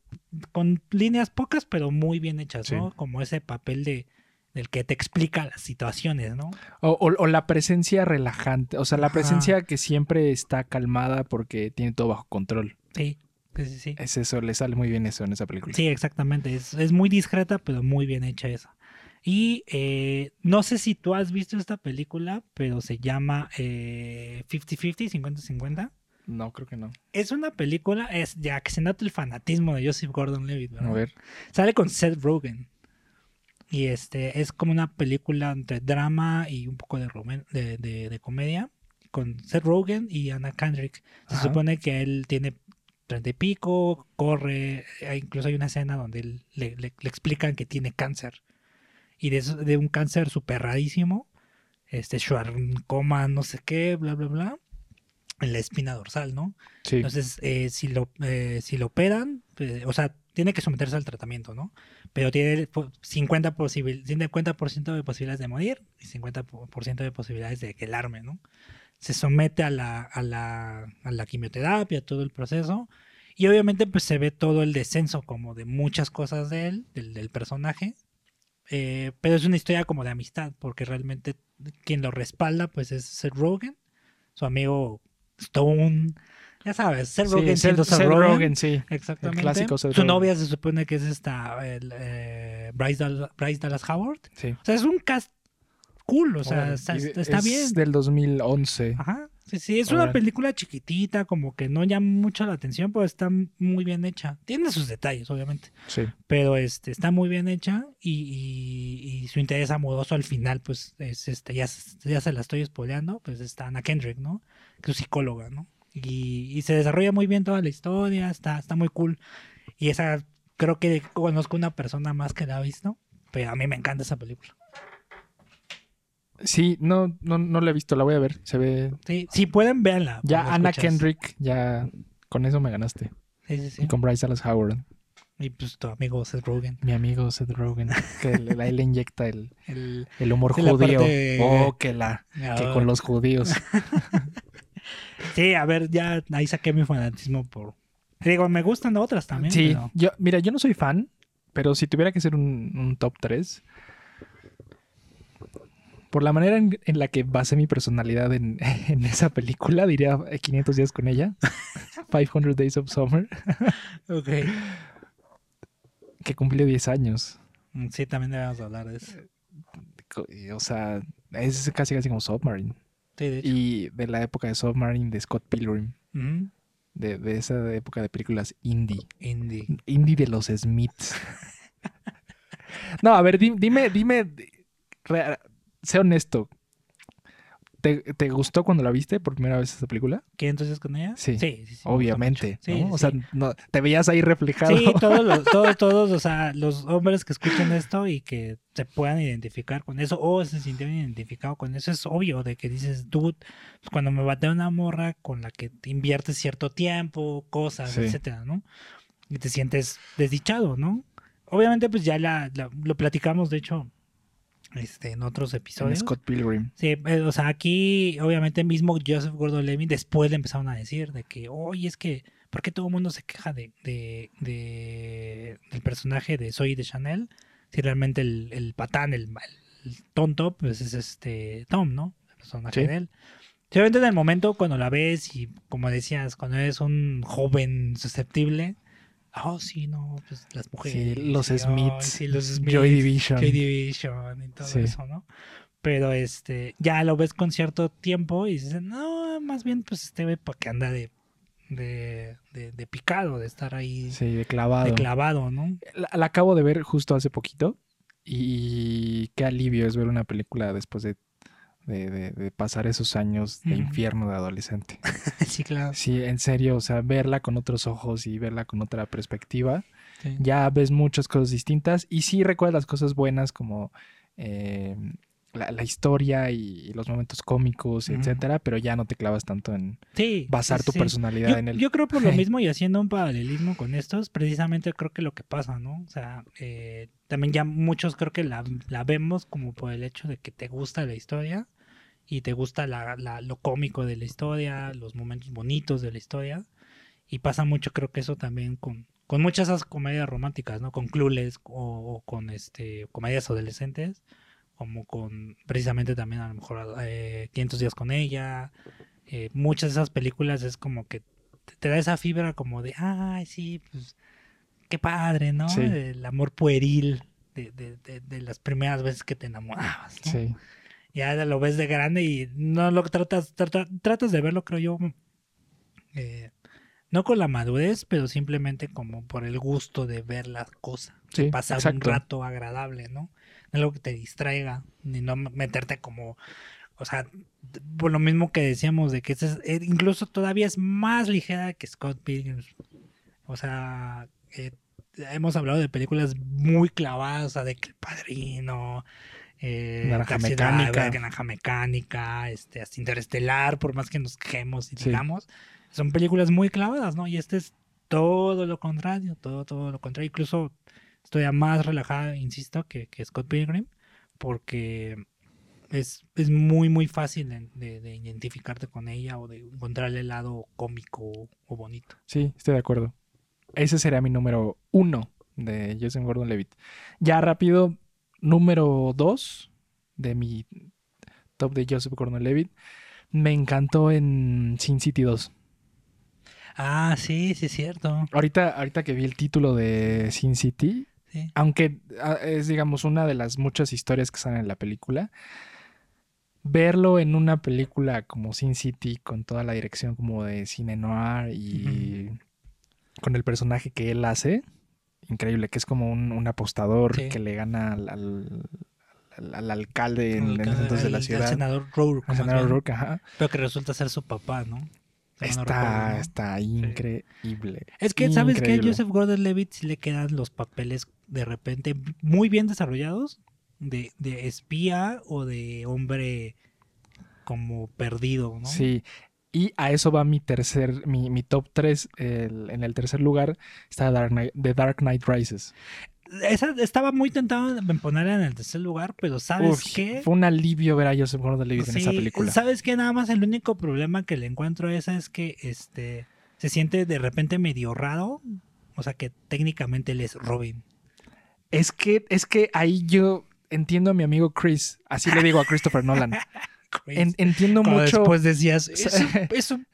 con líneas pocas, pero muy bien hechas, Sí. ¿no? Como ese papel de del que te explica las situaciones, ¿no? O, o- o la presencia relajante, o sea, la Ajá. presencia que siempre está calmada porque tiene todo bajo control. Sí, sí, sí. Es eso, le sale muy bien eso en esa película. Sí, exactamente. Es, es muy discreta, pero muy bien hecha esa. Y eh, no sé si tú has visto esta película, pero se llama eh, 50-50, 50-50. No, creo que no. Es una película, es ya que se nota el fanatismo de Joseph Gordon-Levitt, A ¿verdad? ver. Sale con Seth Rogen. Y este es como una película entre drama y un poco de, romen- de, de- de comedia. Con Seth Rogen y Anna Kendrick. Se Ajá. supone que él tiene treinta y pico, corre. eh, Incluso hay una escena donde él le, le- le explican que tiene cáncer. Y de, de un cáncer súper rarísimo. Este, coma, no sé qué, bla, bla, bla. En la espina dorsal, ¿no? Sí. Entonces, eh, si, lo, eh, si lo operan, pues, o sea, tiene que someterse al tratamiento, ¿no? Pero tiene po- 50, posibil 50% de posibilidades de morir y 50% de posibilidades de que el arme, ¿no? Se somete a la, a la, a la quimioterapia, todo el proceso. Y obviamente pues se ve todo el descenso como de muchas cosas de él, del, del personaje. Eh, pero es una historia como de amistad, porque realmente quien lo respalda pues es Seth Rogen, su amigo Stone, ya sabes, Seth Rogen siendo Seth Seth Rogen. Rogen, sí. Exactamente. clásico Seth Su Rogen. novia se supone que es esta el, eh, Bryce, Dal- Bryce Dallas Howard. Sí. O sea, es un cast cool, o sea, está, está es bien. del 2011. Ajá. Sí, sí, es una película chiquitita, como que no llama mucho la atención, pero está muy bien hecha. Tiene sus detalles, obviamente, Sí. pero este está muy bien hecha y, y- y su interés amoroso al final, pues, es este, ya, se- ya se la estoy spoileando, pues está Anna Kendrick, ¿no? Que es psicóloga, ¿no? Y, y se desarrolla muy bien toda la historia, está, está muy cool. Y esa, creo que conozco una persona más que la ha visto, pero a mí me encanta esa película. Sí, no, no, no la he visto, la voy a ver. Se ve. Sí, si pueden, véanla. Ya Anna escuchas. Kendrick, ya con eso me ganaste. Sí, sí, sí. Y con Bryce Dallas Howard, Y pues tu amigo Seth Rogen. mi amigo Seth Rogen, que le, él le inyecta el, El, el humor judío. parte- Oh, que la, que con los judíos. Sí, a ver, ya ahí saqué mi fanatismo por... Digo, me gustan otras también. Sí, pero- yo, mira, yo no soy fan, pero si tuviera que ser un, un top 3, por la manera en, en la que basé mi personalidad en, en esa película, diría eh, 500 días con ella, 500 Days of Summer, Ok. que cumplió 10 años. Mm, Sí, también debemos hablar de eso. Y, O sea, es casi casi como Submarine. Sí, de hecho. Y de la época de Submarine de Scott Pilgrim, Ujú. de, de esa época de películas indie. Indie. Indie de los Smiths. no, a ver, di- dime, dime, re- sé honesto. ¿Te, te gustó cuando la viste por primera vez esa película? ¿Quién entonces con ella? Sí, sí, sí, Obviamente, ¿no? o sea, no, te veías ahí reflejado. Sí, todos, los, todos, todos, o sea, los hombres que escuchen esto y que se puedan identificar con eso o se sintieron identificados con eso, es obvio de que dices, dude, pues, cuando me batea una morra con la que te inviertes cierto tiempo, cosas, etcétera, ¿no? Y te sientes desdichado, ¿no? Obviamente, pues ya la, la- lo platicamos, de hecho, este, en otros En episodios. Scott Pilgrim. Sí, eh, o sea, aquí obviamente mismo Joseph Gordon-Levitt después le empezaron a decir de que, oye, es que, ¿por qué todo el mundo se queja de, de, de- del personaje de Zoe de Chanel? Si realmente el, el patán, el, el tonto, pues es este Tom, ¿no? El personaje Sí. de él. Obviamente en el momento cuando la ves y como decías, cuando eres un joven susceptible, oh sí, no, pues las mujeres. los y, ay, Smiths, sí, los Smiths, Joy Division. Joy Division y todo Sí. eso, ¿no? Pero este, ya lo ves con cierto tiempo y dices, no, más bien pues este ve para que anda de, de, de, de picado, de estar ahí Sí, de clavado. de clavado, ¿no? la, la acabo de ver justo hace poquito y qué alivio es ver una película después de, de- de- de pasar esos años de infierno de adolescente. sí, claro. Sí, en serio, o sea, verla con otros ojos y verla con otra perspectiva, Sí. ya ves muchas cosas distintas y sí recuerdas las cosas buenas como eh, la, la historia y los momentos cómicos, etcétera, pero ya no te clavas tanto en Sí, basar tu sí. personalidad Yo, en el... yo creo por lo mismo y haciendo un paralelismo con estos, precisamente creo que lo que pasa, ¿no? O sea, eh, también ya muchos creo que la, la vemos como por el hecho de que te gusta la historia y te gusta la, la- lo cómico de la historia, los momentos bonitos de la historia. Y pasa mucho, creo que eso también con, con muchas esas comedias románticas, ¿no? Con Clueless o, o con este comedias adolescentes, como con precisamente también a lo mejor eh, 500 días con ella. eh, muchas de esas películas es como que te, da esa fibra como de, ay, sí, pues qué padre, ¿no? Sí. El amor pueril de, de- de- de las primeras veces que te enamorabas, ¿no? Sí, ya lo ves de grande y no lo tratas, trata- tratas de verlo, creo yo, eh, no con la madurez, pero simplemente como por el gusto de ver las cosas, sí, pasar un rato agradable, ¿no? Algo que te distraiga, ni no meterte como, o sea, por lo mismo que decíamos de que es- eh, incluso todavía es más ligera que Scott Pilgrim. O sea, eh, hemos hablado de películas muy clavadas, o sea, de que el padrino, eh, Naranja Mecánica. Naranja Mecánica, este, hasta Interestelar, por más que nos quejemos y Sí. digamos, son películas muy clavadas, ¿no? Y este es todo lo contrario, todo, todo lo contrario. Incluso estoy más relajada, insisto, que, que Scott Pilgrim, porque es, es muy, muy fácil de, de- de identificarte con ella o de encontrarle el lado cómico o bonito. Sí, estoy de acuerdo. Ese sería mi número uno de Joseph Gordon-Levitt. Ya rápido, número dos de mi top de Joseph Gordon-Levitt. Me encantó en Sin City 2. Ah, sí, sí es cierto. Ahorita, ahorita que vi el título de Sin City, Sí. aunque ah, es, digamos, una de las muchas historias que salen en la película, verlo en una película como Sin City, con toda la dirección como de cine noir y con el personaje que él hace, increíble, que es como un, un apostador Sí. que le gana al, al- al- al alcalde en, El entonces de la ciudad. senador Rourke, al más senador bien, Rourke, ajá. Pero que resulta ser su papá, ¿no? Está, está increíble. Es que, ¿sabes qué? Increíble. Joseph Gordon-Levitt sí le quedan los papeles de repente muy bien desarrollados de, de espía o de hombre como perdido, ¿no? Sí. Y a eso va mi tercer, mi, mi top 3. en el tercer lugar está Dark Knight- The Dark Knight Rises. Esa, estaba muy tentado en ponerla en el tercer lugar, pero ¿sabes Uf, qué? Fue un alivio ver a Joseph Gordon-Levitt en esa Sí, película. ¿Sabes qué? Nada más el único problema que le encuentro a esa es que este se siente de repente medio raro. O sea que técnicamente él es Robin. Es que, es que ahí yo entiendo a mi amigo Chris, así le digo a Christopher Nolan. En- entiendo Como mucho, después decías, es un, es un,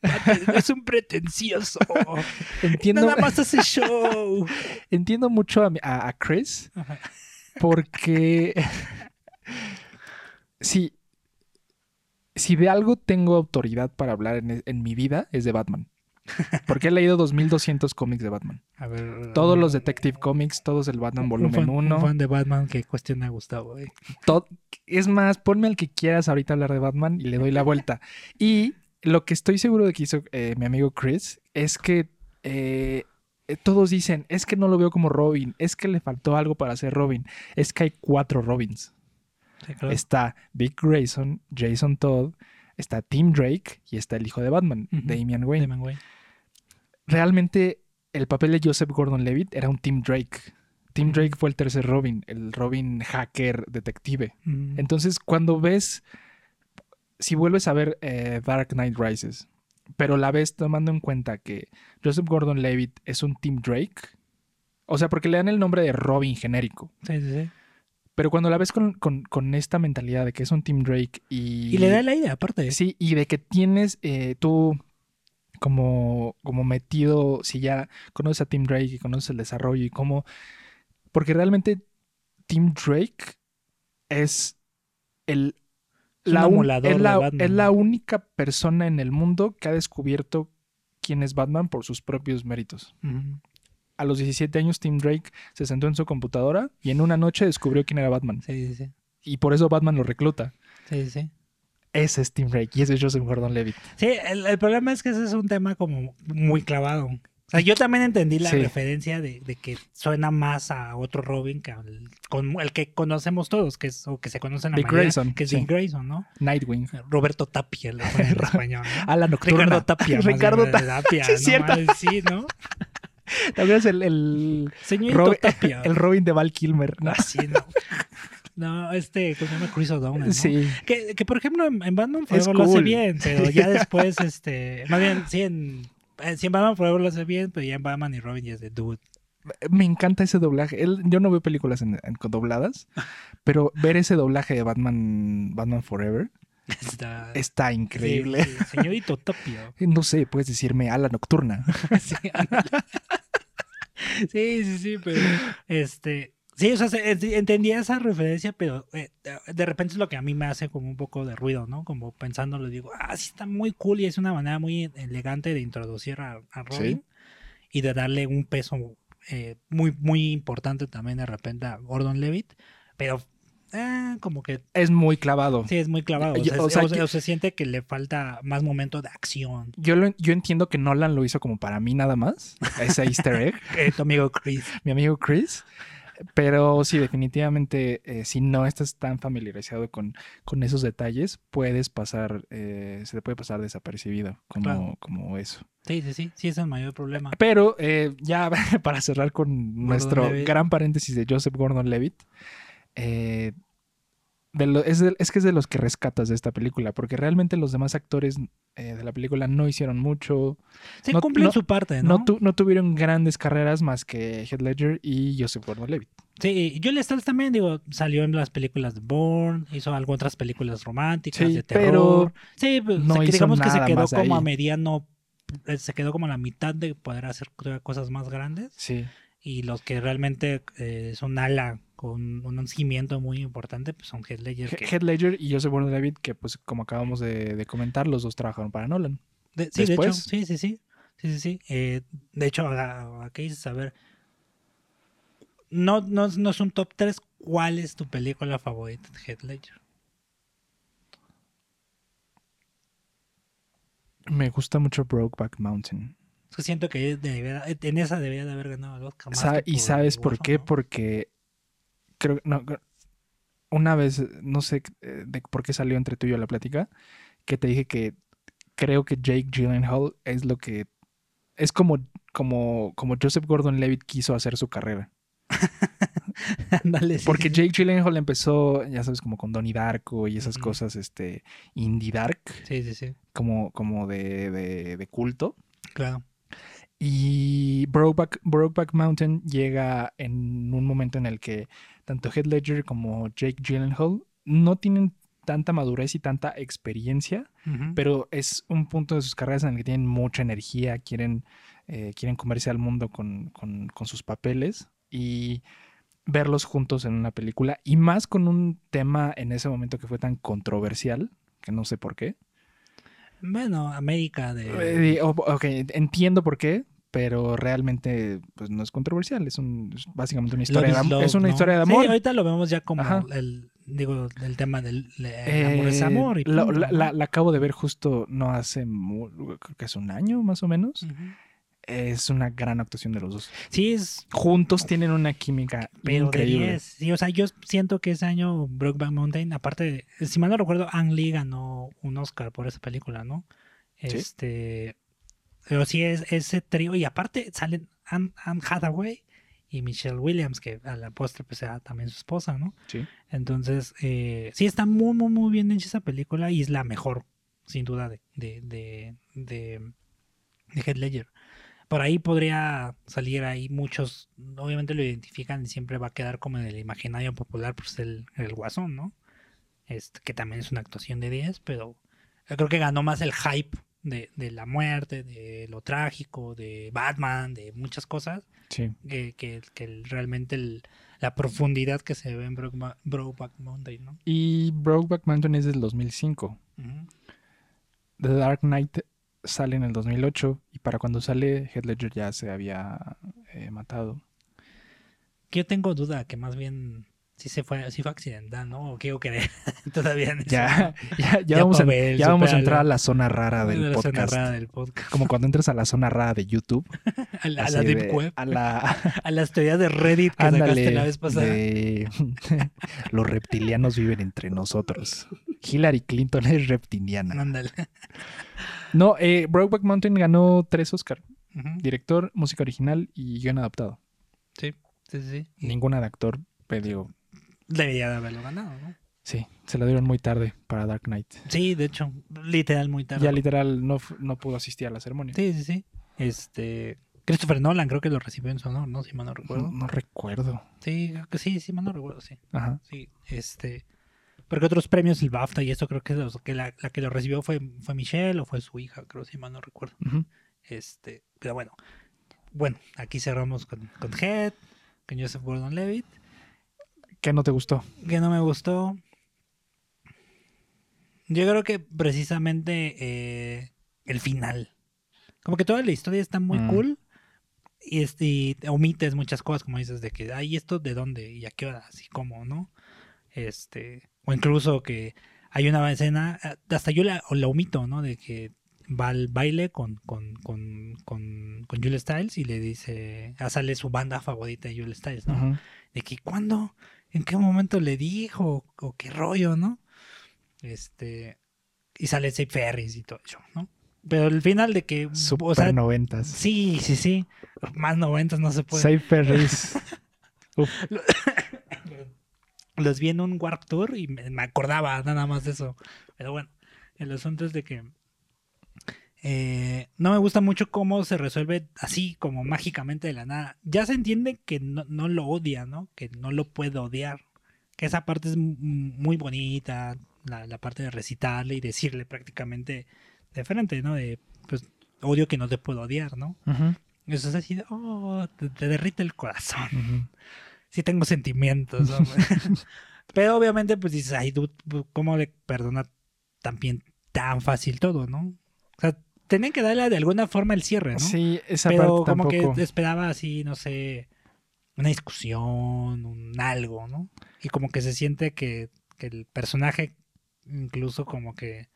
es un pretencioso. entiendo, Nada más hace show. entiendo mucho a, a- a Chris Ajá. porque si, si de algo tengo autoridad para hablar en, en mi vida es de Batman. Porque he leído 2200 cómics de Batman. A ver, Todos los Detective Comics, todos el Batman volumen fan, un 1. fan de Batman que cuestiona a Gustavo. eh. Es más, ponme al que quieras ahorita hablar de Batman y le doy la vuelta. Y lo que estoy seguro de que hizo eh, mi amigo Chris es que eh, eh, todos dicen, es que no lo veo como Robin, es que le faltó algo para ser Robin. Es que hay cuatro Robins. Sí, claro. Está Dick Grayson, Jason Todd, está Tim Drake y está el hijo de Batman, Ujú. Damian Wayne. Damian Wayne. Realmente el papel de Joseph Gordon-Levitt era un Tim Drake. Tim Ujú. Drake fue el tercer Robin, el Robin hacker detective. Mm. Entonces, cuando ves, si vuelves a ver eh, Dark Knight Rises, pero la ves tomando en cuenta que Joseph Gordon-Levitt es un Tim Drake, o sea, porque le dan el nombre de Robin genérico, Sí, sí, sí. pero cuando la ves con, con- con esta mentalidad de que es un Tim Drake y... Y le da el aire, aparte. Sí, y de que tienes eh, tú como, como metido, si ya conoces a Tim Drake y conoces el desarrollo y cómo... Porque realmente Tim Drake es el... Es un es, la, es la única persona en el mundo que ha descubierto quién es Batman por sus propios méritos. A los 17 años Tim Drake se sentó en su computadora y en una noche descubrió quién era Batman. Sí, sí, sí. Y por eso Batman lo recluta. Sí, sí. Ese es Tim Drake y ese es Joseph Gordon-Levitt. Sí, el, el problema es que ese es un tema como muy clavado. O sea, yo también entendí la Sí. referencia de, de que suena más a otro Robin que al con, el que conocemos todos, que es, o que se conoce en la Dick mayoría, Grayson, que es sí. Dick Grayson, ¿no? Nightwing. Roberto Tapia, ponen en español, ¿no? A la nocturna. Ricardo Tapia. Ricardo bien, Ta- Tapia. Sí, es ¿no? cierto. Sí, ¿no? ¿Te acuerdas el, el, Señorito Rob- Tapia. el Robin de Val Kilmer? ¿no? Así, ¿no? No, este, ¿cómo se llama? Chris O'Donnell, ¿no? Sí. Que, que, por ejemplo, en, en Batman Forever lo hace bien, pero ya después, este, más bien, sí, en, eh, sí, en Batman Forever lo hace bien, pero ya en Batman y Robin ya es de dude. Me encanta ese doblaje. Él- yo no veo películas en, dobladas, pero ver ese doblaje de Batman, Batman Forever Está está increíble. Sí, sí, señorito Tapia. No sé, puedes decirme a la nocturna. Sí, sí, sí, pero este. Sí, o sea, se- eh, entendía esa referencia, pero eh, de repente es lo que a mí me hace como un poco de ruido, ¿no? Como pensándolo, digo, ah, sí está muy cool y es una manera muy elegante de introducir a, a Robin y de darle un peso eh, muy, muy importante también de repente a Gordon Levitt, pero eh, como que Es muy clavado. sí es muy clavado, o sea, o es- sea, o se- siente que le falta más momento de acción. Yo, lo- yo entiendo que Nolan lo hizo como para mí nada más, ese easter egg, tu amigo Chris. mi amigo Chris. Pero sí, definitivamente, eh, si no estás tan familiarizado con, con esos detalles, puedes pasar, eh, se te puede pasar desapercibido como, Claro. como eso. Sí, sí, sí, sí es el mayor problema. Pero eh, ya para cerrar con nuestro gran paréntesis de Joseph Gordon-Levitt, eh, de lo- es, de- es que es de los que rescatas de esta película, porque realmente los demás actores eh, de la película no hicieron mucho, Sí, no- cumplen no- su parte, ¿no? no, tu- no tuvieron grandes carreras más que Heath Ledger y Joseph Gordon-Levitt. Sí, y Julia Stiles también, digo, salió en las películas de Bourne, hizo algo otras películas románticas, Sí, de pero terror. Sí, pues, no digamos que se quedó como a ahí. mediano, eh, se quedó como a la mitad de poder hacer cosas más grandes. Sí. Y los que realmente eh, son ala con un cimiento muy importante, pues son Heath Ledger. que- Heath Ledger y Joseph Gordon-Levitt, que pues como acabamos de, de comentar, los dos trabajaron para Nolan. de- sí, de hecho, sí, sí, sí. Sí, sí, sí. Eh, de hecho, a- aquí dices, a ver, no, no, no es un top 3. ¿Cuál es tu película favorita de Heath Ledger? Me gusta mucho Brokeback Mountain. Es que siento que debería- en esa debería de haber ganado el Oscar. Sa- ¿Y sabes por qué? ¿no? Porque creo no, una vez, no sé eh, de por qué salió entre tú y yo la plática, que te dije que creo que Jake Gyllenhaal es lo que es como como como Joseph Gordon-Levitt quiso hacer su carrera. Ándale, sí, Porque. Jake Gyllenhaal empezó, ya sabes, como con Donnie Darko y esas cosas este indie dark, Sí, sí, sí. como como de, de, de culto. Claro. Y Brokeback, Brokeback Mountain llega en un momento en el que tanto Heath Ledger como Jake Gyllenhaal no tienen tanta madurez y tanta experiencia, pero es un punto de sus carreras en el que tienen mucha energía, quieren, eh, quieren comerse al mundo con, con- con sus papeles y verlos juntos en una película y más con un tema en ese momento que fue tan controversial, que no sé por qué. Bueno, América de... Eh, o- ok, entiendo por qué, pero realmente pues, no es controversial, es, un, es básicamente una historia, de, Love is am- Love, es una ¿no? historia de Sí, amor. ahorita lo vemos ya como Ajá. el, digo, el tema del el amor es Eh, amor. Y la, punto, la- ¿no? la- la acabo de ver justo no hace, creo que hace un año más o menos. Es una gran actuación de los dos. Sí, es Juntos tienen una química pero increíble. de 10. Sí, o sea, yo siento que ese año Brokeback Mountain, aparte, de- si mal no recuerdo, Ang Lee ganó un Oscar por esa película, ¿no? Sí. Este, pero sí es ese trío y aparte salen Anne, Anne Hathaway y Michelle Williams, que a la postre pues era también su esposa, ¿no? Sí. Entonces, eh, sí está muy, muy, muy bien hecha esa película y es la mejor, sin duda, de, de, de, de, de Heath Ledger. Por ahí podría salir ahí muchos, obviamente lo identifican y siempre va a quedar como en el imaginario popular ser el, el guasón, ¿no? Este, que también es una actuación de 10, pero yo creo que ganó más el hype de, de la muerte, de lo trágico, de Batman, de muchas cosas, Sí. que, que, realmente el- la profundidad que se ve en Brokeback, Brokeback Mountain, ¿no? Y Brokeback Mountain es del 2005. Ujú. The Dark Knight sale en el 2008 y para cuando sale Heath Ledger ya se había eh, matado. Que yo tengo duda que más bien sí se fue, sí fue accidental, ¿no? O quiero creer todavía en Ya, ya, ya Ya, vamos, a, Pavel, ya vamos a entrar a la zona rara del La zona podcast. rara del podcast. Como cuando entras a la zona rara de YouTube. A la, a la Deep de- Web. A la, A las teorías de Reddit que sacaste Ándale, la vez pasada. de- los reptilianos viven entre nosotros. Hillary Clinton es reptiliana. Ándale. No, eh, Brokeback Mountain ganó tres Oscar. Director, música original y guion adaptado. Sí, sí, sí. Ninguna de actor, pero digo, Debería de haberlo ganado, ¿no? sí, se lo dieron muy tarde para Dark Knight. Sí, de hecho, literal muy tarde. Ya literal no, no pudo asistir a la ceremonia. Sí, sí, sí. Este. Christopher Nolan creo que lo recibió en su honor, ¿no? Si mal no recuerdo. No, no recuerdo. Sí, creo que sí, sí, mal no recuerdo, sí. Ajá. Sí, este. Porque otros premios, el BAFTA y esto creo que, los- que la, la que lo recibió fue, fue Michelle o fue su hija, creo, si mal no recuerdo. Este, pero bueno. Bueno, aquí cerramos con, con Head, con Joseph Gordon Levitt. ¿Qué no te gustó? Que no me gustó. Yo creo que precisamente eh, el final. Como que toda la historia está muy Mm. cool. Y, este, y omites muchas cosas, como dices, de que, ay, ¿esto de dónde? ¿Y a qué hora? Así como, ¿no? Este, o incluso que hay una escena, eh, hasta yo la, o la omito, ¿no? De que va al baile con, con, con, con, con Julia Stiles y le dice, ah, sale su banda favorita de Julia Stiles, ¿no? De que cuándo, en qué momento le dijo, o qué rollo, ¿no? Este, y sale Safe Ferris y todo eso, ¿no? Pero el final de que, Super o sea, noventas. sí, sí, sí, más noventas no se puede. Safe Ferris. Los vi en un Warp Tour y me, me acordaba nada más de eso. Pero bueno, el asunto es de que eh, no me gusta mucho cómo se resuelve así, como mágicamente de la nada. Ya se entiende que no, no lo odia, ¿no? Que no lo puede odiar. Que esa parte es muy bonita, la, la parte de recitarle y decirle prácticamente de frente, ¿no? De, pues, odio que no te puedo odiar, ¿no? Eso es así de, oh, te, te derrite el corazón ujú. sí tengo sentimientos, hombre. Pero obviamente, pues dices, ay, dude, ¿cómo le perdona también tan fácil todo, no? O sea, tenían que darle de alguna forma el cierre, ¿no? Sí, esa Pero parte como tampoco. que esperaba así, no sé, una discusión, un algo, ¿no? Y como que se siente que, que el personaje incluso como que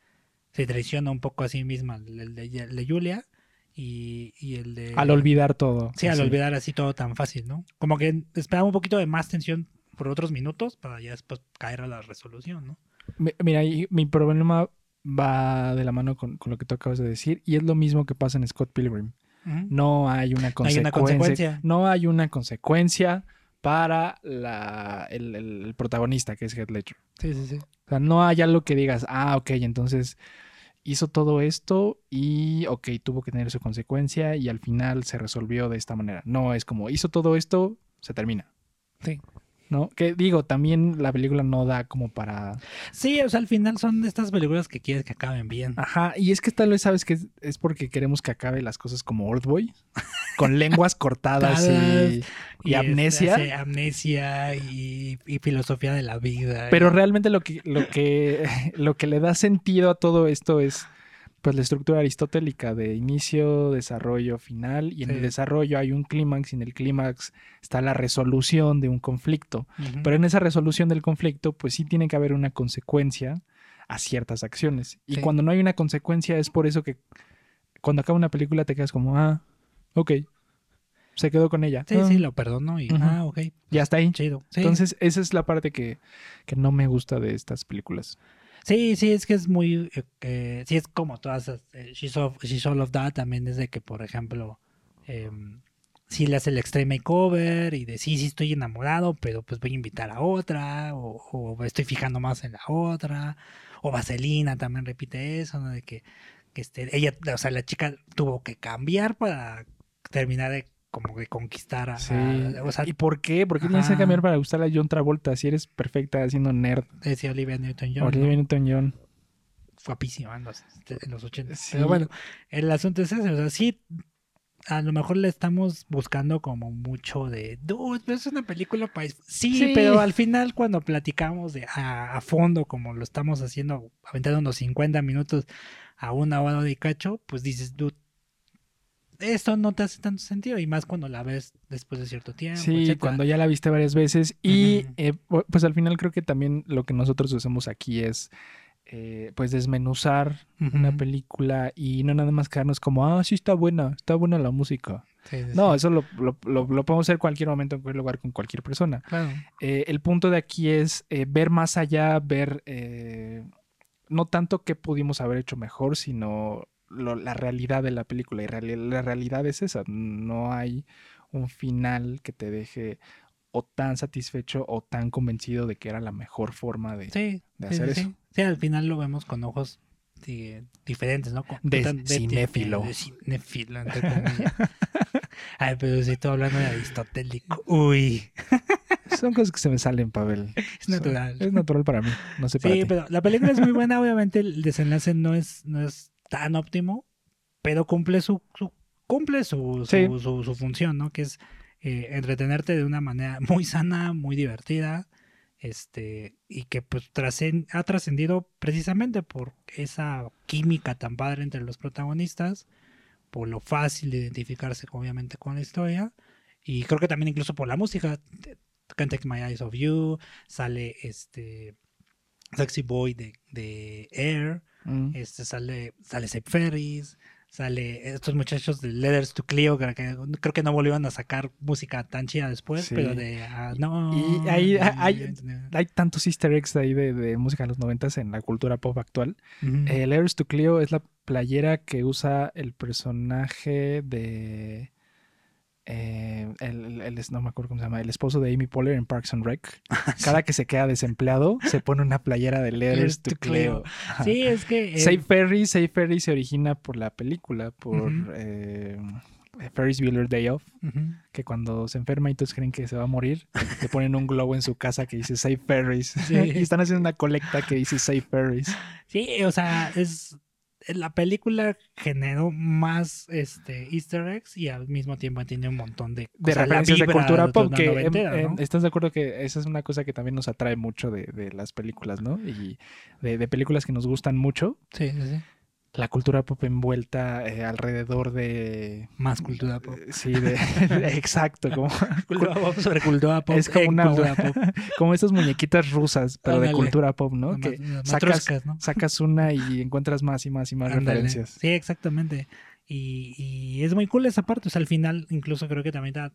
se traiciona un poco a sí misma, el, de, el de Julia y, y el de... Al olvidar todo. Sí, al olvidar así todo tan fácil, ¿no? Como que esperaba un poquito de más tensión por otros minutos para ya después caer a la resolución, ¿no? Mi- Mira, y mi problema va de la mano con, con lo que tú acabas de decir y es lo mismo que pasa en Scott Pilgrim. No hay una hay consecuencia. una consecuencia. No hay una consecuencia para la, el, el protagonista, que es Heath Ledger. Sí, sí, sí. O sea, no hay algo que digas, ah, ok, entonces hizo todo esto y, ok, tuvo que tener su consecuencia y al final se resolvió de esta manera. No, es como, hizo todo esto, se termina. Sí. ¿No? Que digo, también la película no da como para... Sí, o sea, al final son de estas películas que quieres que acaben bien. Ajá, y es que tal vez sabes que es, es porque queremos que acabe las cosas como Old Boy, con lenguas cortadas y, y este, amnesia. hace amnesia y, y filosofía de la vida. Pero realmente lo que, lo que, lo que le da sentido a todo esto es pues la estructura aristotélica de inicio, desarrollo, final, y en Sí. el desarrollo hay un clímax, y en el clímax está la resolución de un conflicto. Pero en esa resolución del conflicto, pues sí tiene que haber una consecuencia a ciertas acciones. Y Sí. cuando no hay una consecuencia, es por eso que cuando acaba una película te quedas como, ah, ok, se quedó con ella. Sí, Ah, sí, lo perdono y... Ah, ok. Ya está ahí. Chido. Sí. Entonces, esa es la parte que, que no me gusta de estas películas. Sí, sí, es que es muy. eh, eh, sí, es como todas. eh, She's, of- She's All of That también es de que, por ejemplo, em, sí le hace el extreme makeover y de sí, sí estoy enamorado, pero pues voy a invitar a otra, o, estoy fijando más en la otra. O Vaselina también repite eso, ¿no? De que, que este, ella, o sea, la chica tuvo que cambiar para terminar de como de conquistar a. Sí. a- o sea, ¿Y por qué? ¿Por qué tienes que cambiar para gustarle a John Travolta si eres perfecta haciendo nerd? decía Olivia Newton-John. Olivia ¿no? Newton-John. guapísima en los, en los 80. Sí. Pero bueno, el asunto es ese, o sea, sí, a lo mejor le estamos buscando como mucho de, dude, pero es una película para... Sí, Sí. pero al final cuando platicamos de a, a fondo, como lo estamos haciendo, aventando unos 50 minutos a una hora de cacho, pues dices, dude, esto no te hace tanto sentido, y más cuando la ves después de cierto tiempo. Sí, etcétera. cuando ya la viste varias veces. Y eh, pu- pues al final creo que también lo que nosotros hacemos aquí es eh, pues desmenuzar una película y no nada más quedarnos como, ah, sí está buena, está buena la música. Sí, sí, No, sí. eso lo, lo, lo- lo podemos hacer en cualquier momento, en cualquier lugar, con cualquier persona. Claro. Eh, el punto de aquí es ver más allá, ver no tanto qué pudimos haber hecho mejor, sino lo- la realidad de la película. Y la realidad es esa. No hay un final que te deje o tan satisfecho o tan convencido de que era la mejor forma de... Sí, de hacer sí, eso. sí. Sí, al final lo vemos con ojos sí, diferentes, ¿no? Con- De cinéfilo. De cinéfilo, entre comillas. Ay, pero si estoy hablando de aristotélico. Uy, Son cosas que se me salen, Pavel. es natural. Es natural para mí. No sé para Sí, ti. pero la película es muy buena. Obviamente el desenlace no es, no es tan óptimo, pero cumple su, su- cumple su, su, Sí. su- su función, ¿no? Que es eh, entretenerte de una manera muy sana, muy divertida, este, y que pues ha trascendido precisamente por esa química tan padre entre los protagonistas, por lo fácil de identificarse obviamente con la historia, y creo que también incluso por la música. Can't Take My Eyes Off You, sale este Sexy Boy de, de Air, Mm. este sale, sale Seth Ferris, sale estos muchachos de Letters to Cleo, que, que creo que no volvieron a sacar música tan chida después, Sí. pero de ah, no. Y ahí hay, hay tantos easter eggs ahí de, de música de los noventas en la cultura pop actual. Eh, Letters to Cleo es la playera que usa el personaje de. Eh, el, no me acuerdo cómo se llama, el esposo de Amy Poehler en Parks and Rec. Cada que se queda desempleado, se pone una playera de Letters to Cleo. Sí, es que. eh, Save Ferry, Save Ferry se origina por la película, por eh, Ferris Bueller Day Off, que cuando se enferma y todos creen que se va a morir, le ponen un globo en su casa que dice Save Ferris. Sí. y están haciendo una colecta que dice Save Ferris. Sí, o sea, es. La película generó más este, easter eggs y al mismo tiempo tiene un montón de, referencias de cultura pop que em, noventera, em, ¿no? estás de acuerdo que esa es una cosa que también nos atrae mucho de, de las películas, ¿no? Y de, de películas que nos gustan mucho, Sí, sí, sí. La cultura pop envuelta eh, alrededor de Más cultura pop. eh, sí, de, de- exacto, como, Cultura pop sobre cultura pop. es como una cultura pop. como estas muñequitas rusas, pero de cultura pop, ¿no? Que sacas, matroscas, ¿no? sacas una y encuentras más y más y más Ándale. referencias. Sí, exactamente. Y, y es muy cool esa parte. O sea, al final, incluso creo que también está,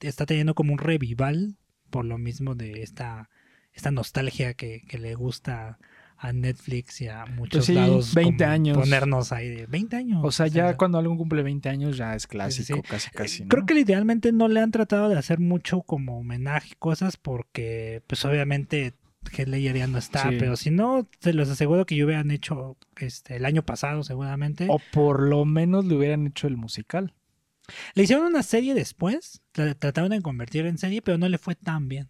está teniendo como un revival por lo mismo de esta, esta nostalgia que, que le gusta a Netflix y a muchos Pues sí, lados. 20 como años. Ponernos ahí de 20 años. O sea, ya cuando algo cumple 20 años ya es clásico, sí. casi casi. ¿no? Creo que idealmente no le han tratado de hacer mucho como homenaje y cosas porque, pues obviamente, Heath Ledger ya no está, Sí. pero si no, se los aseguro que yo hubieran hecho este, el año pasado seguramente. O por lo menos le hubieran hecho el musical. Le hicieron una serie después, tra- trataron de convertir en serie, pero no le fue tan bien.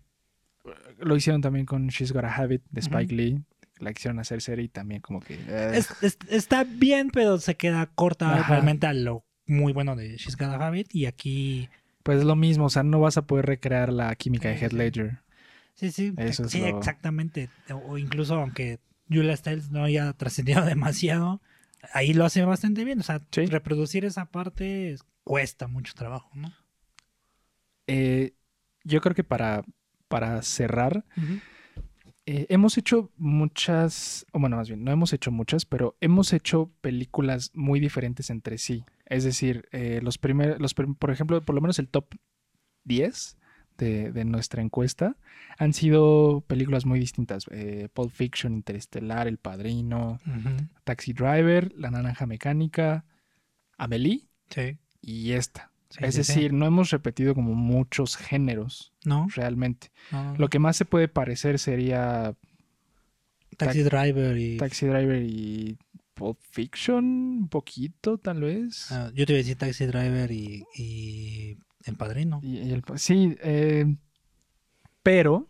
Lo hicieron también con She's Got a Habit de Spike. Lee. La quisieron hacer serie y también como que... eh, Es- es- está bien, pero se queda corta Ajá. realmente a lo muy bueno de She's Got a Habit. Y aquí, Pues es lo mismo, o sea, no vas a poder recrear la química de Heath sí. Ledger. sí, sí, Eso es sí, lo- exactamente. O, incluso aunque Julia Stiles no haya trascendido demasiado, ahí lo hace bastante bien. O sea, Sí. reproducir esa parte es- cuesta mucho trabajo, ¿no? Eh, yo creo que para, para cerrar, eh, hemos hecho muchas, o bueno, más bien, no hemos hecho muchas, pero hemos hecho películas muy diferentes entre sí. Es decir, eh, los primeros, los, por ejemplo, por lo menos el top 10 de, de nuestra encuesta han sido películas muy distintas. Eh, Pulp Fiction, Interestelar, El Padrino. Taxi Driver, La Naranja Mecánica, Amelie Sí. y esta. Sí, es sí, sí. decir, no hemos repetido como muchos géneros ¿no? realmente. No, Lo que más se puede parecer sería Taxi Driver y... Taxi Driver y Pulp Fiction, un poquito tal vez. Ah, yo te iba a decir Taxi Driver y, y El Padrino. Y- y el- sí, eh, pero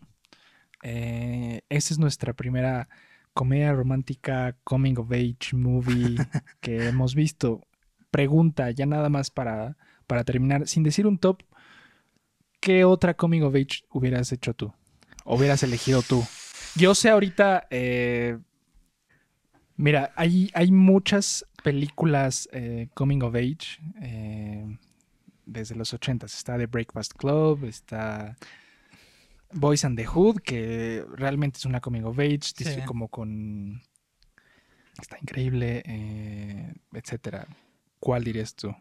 eh, esa es nuestra primera comedia romántica coming of age movie que hemos visto. Pregunta, ya nada más para, para terminar, sin decir un top, ¿qué otra coming of age hubieras hecho tú? ¿O hubieras elegido tú? Yo sé ahorita, eh, mira, hay, hay muchas películas eh, coming of age eh, desde los 80 Está The Breakfast Club, está Boys and the Hood, que realmente es una coming of age, Sí. dice como con... Está increíble, eh, etcétera. ¿Cuál dirías tú?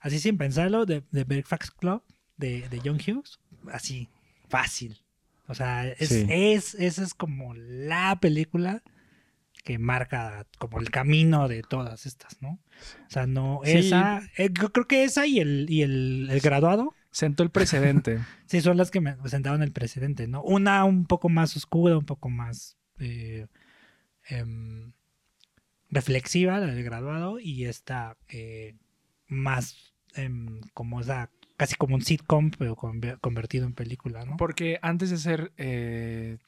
Así sin pensarlo, de, de Breakfast Club, de, de John Hughes, así, fácil. O sea, es, Sí. es, esa es como la película que marca como el camino de todas estas, ¿no? O sea, no, Sí. esa, eh, yo creo que esa y el, y el, el graduado, Sentó el precedente. sí, son las que me sentaron el precedente, ¿no? Una un poco más oscura, un poco más eh, em, reflexiva, la del graduado, y esta eh, más em, como esa, casi como un sitcom, pero conver- convertido en película, ¿no? Porque antes de ser eh,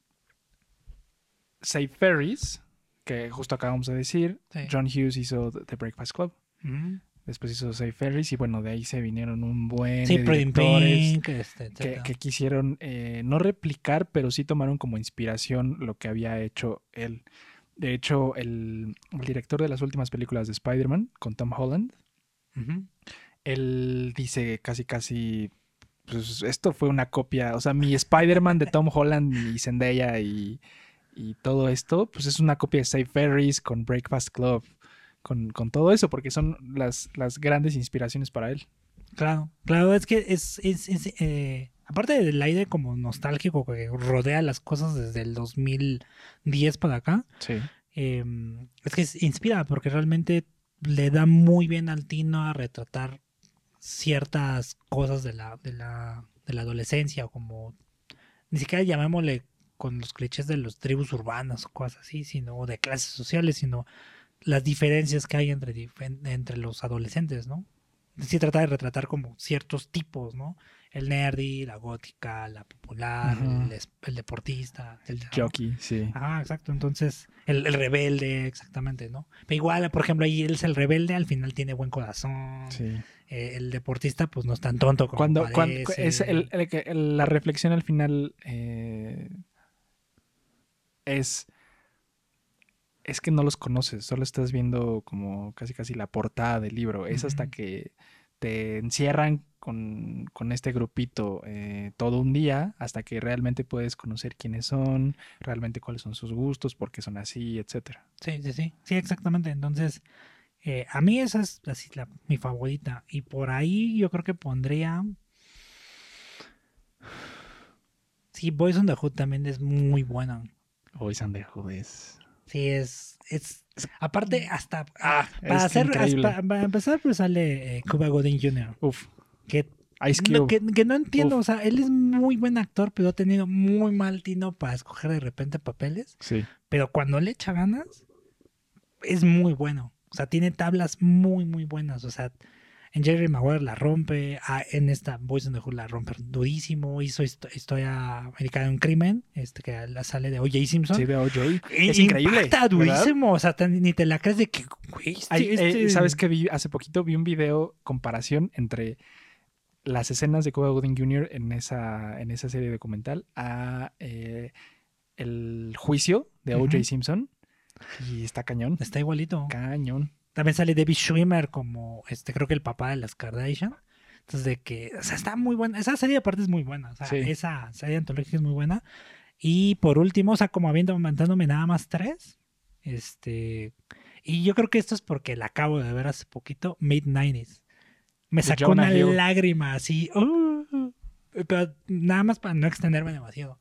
Say Ferris, que justo acabamos de decir, Sí. John Hughes hizo The Breakfast Club. Ujú. Después hizo Say Ferris y bueno, de ahí se vinieron un buen Sí, de Pretty in directores Pink, este, que, quisieron eh, no replicar, pero sí tomaron como inspiración lo que había hecho él. De hecho, el, el director de las últimas películas de Spider-Man, con Tom Holland. Él dice casi casi pues esto fue una copia, o sea, mi Spider-Man de Tom Holland y Zendaya y, y todo esto, pues es una copia de Save Ferris con Breakfast Club, con, con todo eso, porque son las, las grandes inspiraciones para él. Claro, claro, es que es, es, es, eh, aparte del aire como nostálgico que rodea las cosas desde el 2010 para acá, Sí. eh, es que es- inspira porque realmente le da muy bien al Tino a retratar ciertas cosas de la, de la, de la adolescencia o como ni siquiera llamémosle con los clichés de los tribus urbanas o cosas así, sino o de clases sociales, sino las diferencias que hay entre, entre los adolescentes, ¿no? Sí trata de retratar como ciertos tipos, ¿no? El nerdy, la gótica, la popular, el, deportista, El jockey, sí. Ah, exacto. Entonces, el, el rebelde, exactamente, ¿no? Pero igual, por ejemplo, ahí él es el rebelde, al final tiene buen corazón. Sí. Eh, el deportista, pues no es tan tonto como Cuando, cuando parece. es el- el que- el- la reflexión al final eh, es es que no los conoces, solo estás viendo como casi casi la portada del libro. Es hasta que te encierran con, con este grupito eh, todo un día hasta que realmente puedes conocer quiénes son, realmente cuáles son sus gustos, por qué son así, etcétera. Sí, sí, sí. Sí, exactamente. Entonces, eh, a mí esa es así la, mi favorita. Y por ahí yo creo que pondría. Sí, Boys on the Hood también es muy buena. Hoy San de Judes. Sí, es. es aparte, hasta. Ah, para, es hacer, hasta- para empezar, pues sale eh, Cuba Gooding Jr., Uf, que Cube. que, que no entiendo, Uf. o sea, él es muy buen actor, pero ha tenido muy mal tino para escoger de repente papeles. Sí. Pero cuando le echa ganas, es muy bueno. O sea, tiene tablas muy, muy buenas. O sea, en Jerry Maguire la rompe, ah, en esta Boys in the Hood la rompe durísimo. Hizo histo- historia americana de un crimen, este que la sale de O.J. Simpson. Sí, de OJ. Y- Es increíble. ¿verdad? durísimo. O sea, ni te la crees de que, güey, este- Ay, eh, este- ¿Sabes qué vi? Hace poquito vi un video comparación entre las escenas de Cuba Gooding Jr. en esa, en esa serie documental a eh, el juicio de O.J. Simpson. Y está cañón. Está igualito. Cañón. También sale David Schwimmer como, este, creo que el papá de las Kardashian. Entonces, de que, o sea, está muy buena. Esa serie aparte es muy buena. O sea, Sí. esa serie antológica es muy buena. Y por último, o sea, como habiendo mandándome nada más tres. Este. Y yo creo que esto es porque la acabo de ver hace poquito, Mid-90s. Me sacó una Hill. lágrima así. uh, pero nada más para no extenderme demasiado.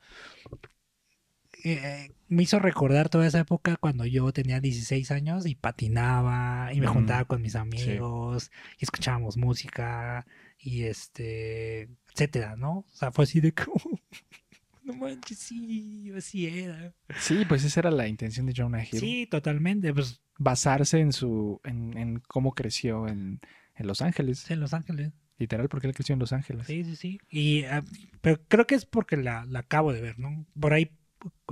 Eh, me hizo recordar toda esa época cuando yo tenía 16 años y patinaba y me juntaba con mis amigos y escuchábamos música y este, etcétera, ¿no? O sea, fue así de como, no manches, sí, así era. Sí, pues esa era la intención de Jonah Hill. Sí, totalmente, pues Basarse en su. en, en cómo creció en, en Los Ángeles. en Los Ángeles. Literal, porque él creció en Los Ángeles. Sí, sí, sí. Y, ah, pero creo que es porque la, la acabo de ver, ¿no? Por ahí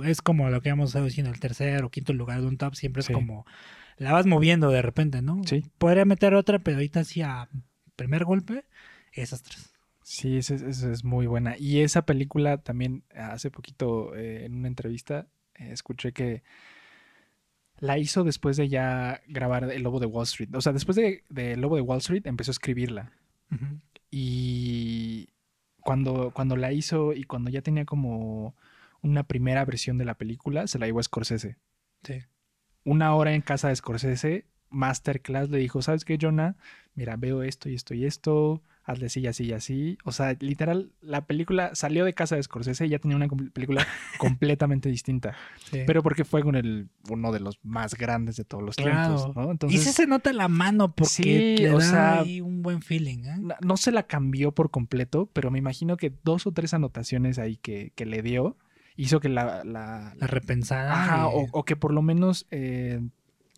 es como lo que hemos estado diciendo, el tercer o quinto lugar de un top siempre es Sí. como la vas moviendo de repente, ¿no? Sí. Podría meter otra, pero ahorita sí a primer golpe, esas tres. Sí, esa es, es muy buena. Y esa película también, hace poquito eh, en una entrevista, eh, escuché que la hizo después de ya grabar El Lobo de Wall Street. O sea, después de, de El Lobo de Wall Street empezó a escribirla. Y cuando, cuando la hizo y cuando ya tenía como una primera versión de la película, se la llevó a Scorsese. Sí. Una hora en casa de Scorsese, Masterclass le dijo, ¿sabes qué, Jonah? Mira, veo esto y esto y esto, hazle así y así y así. O sea, literal, la película salió de casa de Scorsese y ya tenía una com- película completamente distinta. sí. Pero porque fue con el, uno de los más grandes de todos los Claro. tiempos, ¿no? y Entonces, sí se nota la mano porque Sí, le o da sea, ahí un buen feeling, ¿eh? no, no se la cambió por completo, pero me imagino que dos o tres anotaciones ahí que, que le dio hizo que la, la- La repensada. Ajá, o, o que por lo menos eh,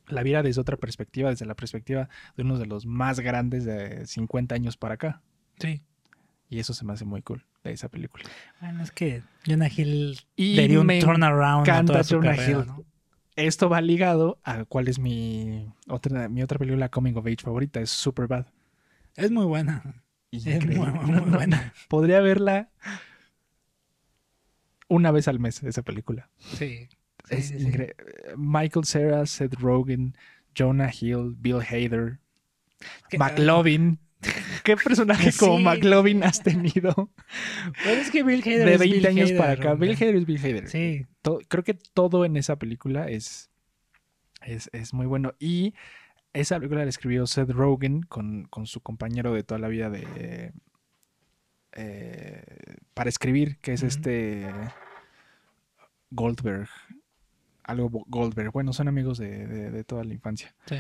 la viera desde otra perspectiva, desde la perspectiva de uno de los más grandes de 50 años para acá. Sí. Y eso se me hace muy cool de esa película. Bueno, es que Jonah Hill Y le dio un turnaround a toda su Jonah carrera, Hill. ¿no? Esto va ligado a cuál es mi otra, mi otra película coming of age favorita, es Superbad. Es muy buena. Es muy, Increíble. muy, muy buena. Podría verla una vez al mes, esa película. Sí. Sí, Es sí, sí. incre- Michael Cera, Seth Rogen, Jonah Hill, Bill Hader, McLovin. ¿Qué personaje como McLovin has tenido Bueno, es que Bill Hader de es 20 Bill años Hader, para acá? Bill Hader es Bill Hader. Sí. Creo que todo en esa película es, es, es muy bueno. Y esa película la escribió Seth Rogen con, con su compañero de toda la vida de eh, para escribir, que es este Goldberg. Algo Goldberg. Bueno, son amigos de, de- de toda la infancia. Sí.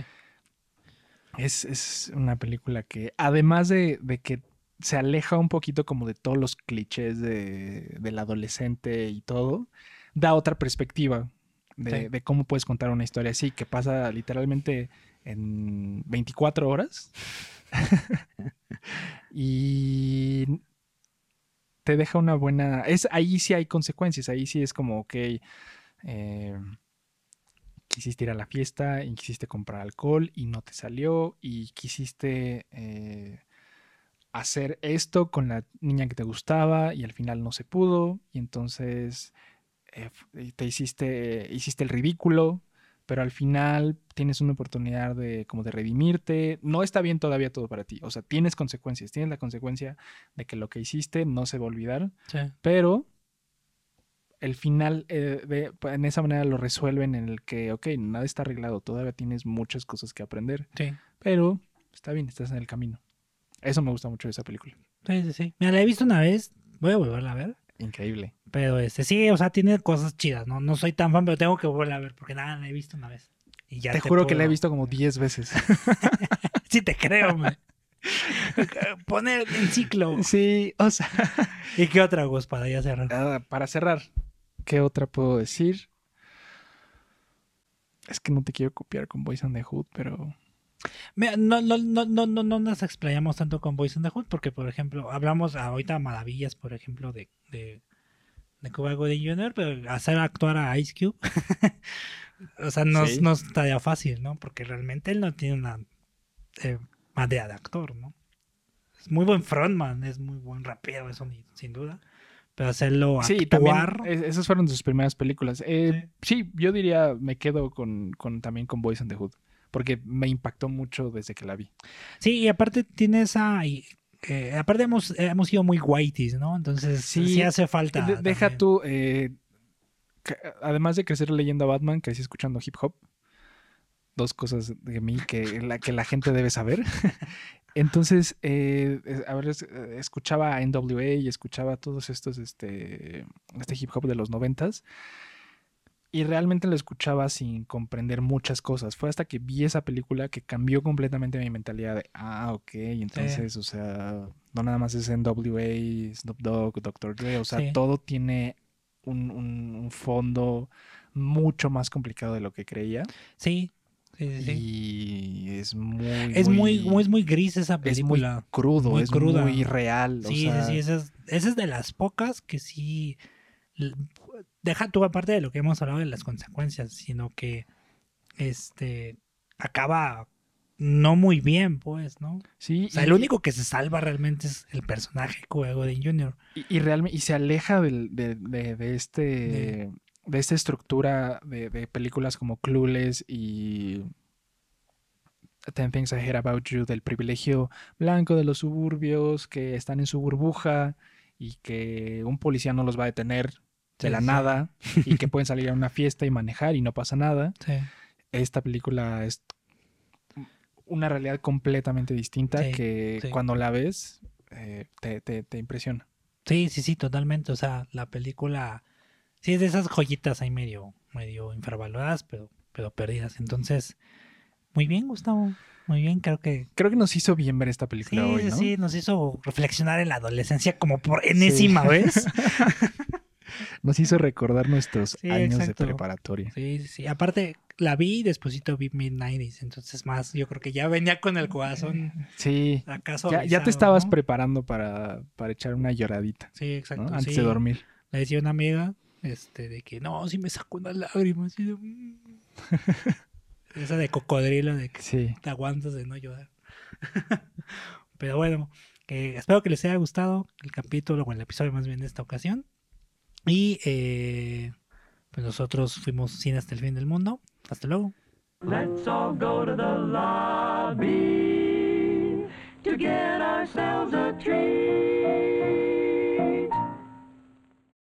Es, es una película que, además de, de que se aleja un poquito como de todos los clichés de, del adolescente y todo, da otra perspectiva de, Sí. de cómo puedes contar una historia así, que pasa literalmente en 24 horas. y te deja una buena... Es, ahí sí hay consecuencias, ahí sí es como, ok, eh, quisiste ir a la fiesta y quisiste comprar alcohol y no te salió y quisiste eh, hacer esto con la niña que te gustaba y al final no se pudo y entonces eh, te hiciste, hiciste el ridículo, pero al final tienes una oportunidad de como de redimirte. No está bien todavía todo para ti, o sea, tienes consecuencias, tienes la consecuencia de que lo que hiciste no se va a olvidar, Sí. pero el final eh, de- en esa manera lo resuelven en el que, ok, nada está arreglado, todavía tienes muchas cosas que aprender, Sí. pero está bien, estás en el camino. Eso me gusta mucho de esa película. Sí, sí, sí. Mira, la he visto una vez. Voy a volverla a ver. Increíble. Pero este, sí, o sea, tiene cosas chidas, ¿no? No soy tan fan, pero tengo que volverla a ver porque nada, la he visto una vez. Y ya te, juro que la he visto como 10 veces. Sí, te creo, man. Poner en ciclo. Sí, o sea, ¿Y qué otra, Gus, para ya cerrar? ah, para cerrar, ¿qué otra puedo decir? Es que no te quiero copiar con Boys and the Hood, pero no, no, no, no, no, no nos explayamos tanto con Boys in the Hood porque, por ejemplo, hablamos ahorita maravillas, por ejemplo, de, de, de Cuba Gooding Jr., pero hacer actuar a Ice Cube, o sea, no, Sí. no estaría fácil, ¿no? Porque realmente él no tiene una eh, madera de actor, ¿no? Es muy buen frontman, es muy buen rapero, eso ni- sin duda. Pero hacerlo Sí, también actuar... es- esas fueron sus primeras películas. Eh, sí. yo diría, me quedo con, con también con Boys and the Hood, porque me impactó mucho desde que la vi. Sí, y aparte tiene esa... eh, aparte hemos, hemos sido muy whiteys, ¿no? Entonces sí, Sí, hace falta. De- deja tú, eh, además de crecer leyendo a Batman, crecí escuchando hip hop. Dos cosas de mí que la, que la gente debe saber. Entonces, eh, a ver, eh, escuchaba a NWA y escuchaba todos estos, este, este hip hop de los noventas. Y realmente lo escuchaba sin comprender muchas cosas. Fue hasta que vi esa película que cambió completamente mi mentalidad de, ah, ok, entonces, o sea, no nada más es NWA, Snoop Dogg, Dr. Dre, o sea, Sí. todo tiene un, un- un fondo mucho más complicado de lo que creía. Sí, sí, sí. sí. Y es muy... Es muy, muy, es muy gris esa es muy película. crudo, muy es cruda. muy real. o Sí, sea, sí, sí, esa es, esa es de las pocas que sí. Deja tú aparte de lo que hemos hablado de las consecuencias, sino que este acaba no muy bien, pues, ¿no? sí, O sea, y- el único que se salva realmente es el personaje Cuba Gooding Jr. Y, y realmente, y se aleja del- de, de- de este, De- de esta estructura de, de películas como Clueless y Ten Things I Hate About You, del privilegio blanco de los suburbios que están en su burbuja y que un policía no los va a detener de Sí, la sí. nada y que pueden salir a una fiesta y manejar y no pasa nada. Sí. Esta película es una realidad completamente distinta Sí, que sí. cuando la ves eh, te, te- te impresiona. Sí, sí, sí, totalmente. O sea, la película sí es de esas joyitas ahí medio, medio infravaloradas, pero, pero perdidas. Entonces, muy bien, Gustavo. Muy bien, creo que Creo que nos hizo bien ver esta sí, película hoy, sí, ¿no? sí, nos hizo reflexionar en la adolescencia como por enésima vez. Nos hizo recordar nuestros Sí, años exacto. de preparatoria. Sí, sí. Aparte, la vi y despuésito vi Mid-90s. Entonces, más, yo creo que ya venía con el corazón Sí. acaso. Ya, ya te estabas preparando para, para echar una lloradita, Sí, ¿no? exacto. Antes sí. de dormir. Le decía una amiga este, de que no, si me sacó una lágrima. Así de, "Mm". Esa de cocodrilo, de que Sí. te aguantas de no llorar. Pero bueno, eh, espero que les haya gustado el capítulo o el episodio más bien de esta ocasión. Y eh, pues nosotros fuimos Cine hasta el fin del mundo. Hasta luego. Let's all go to the lobby to get ourselves a treat.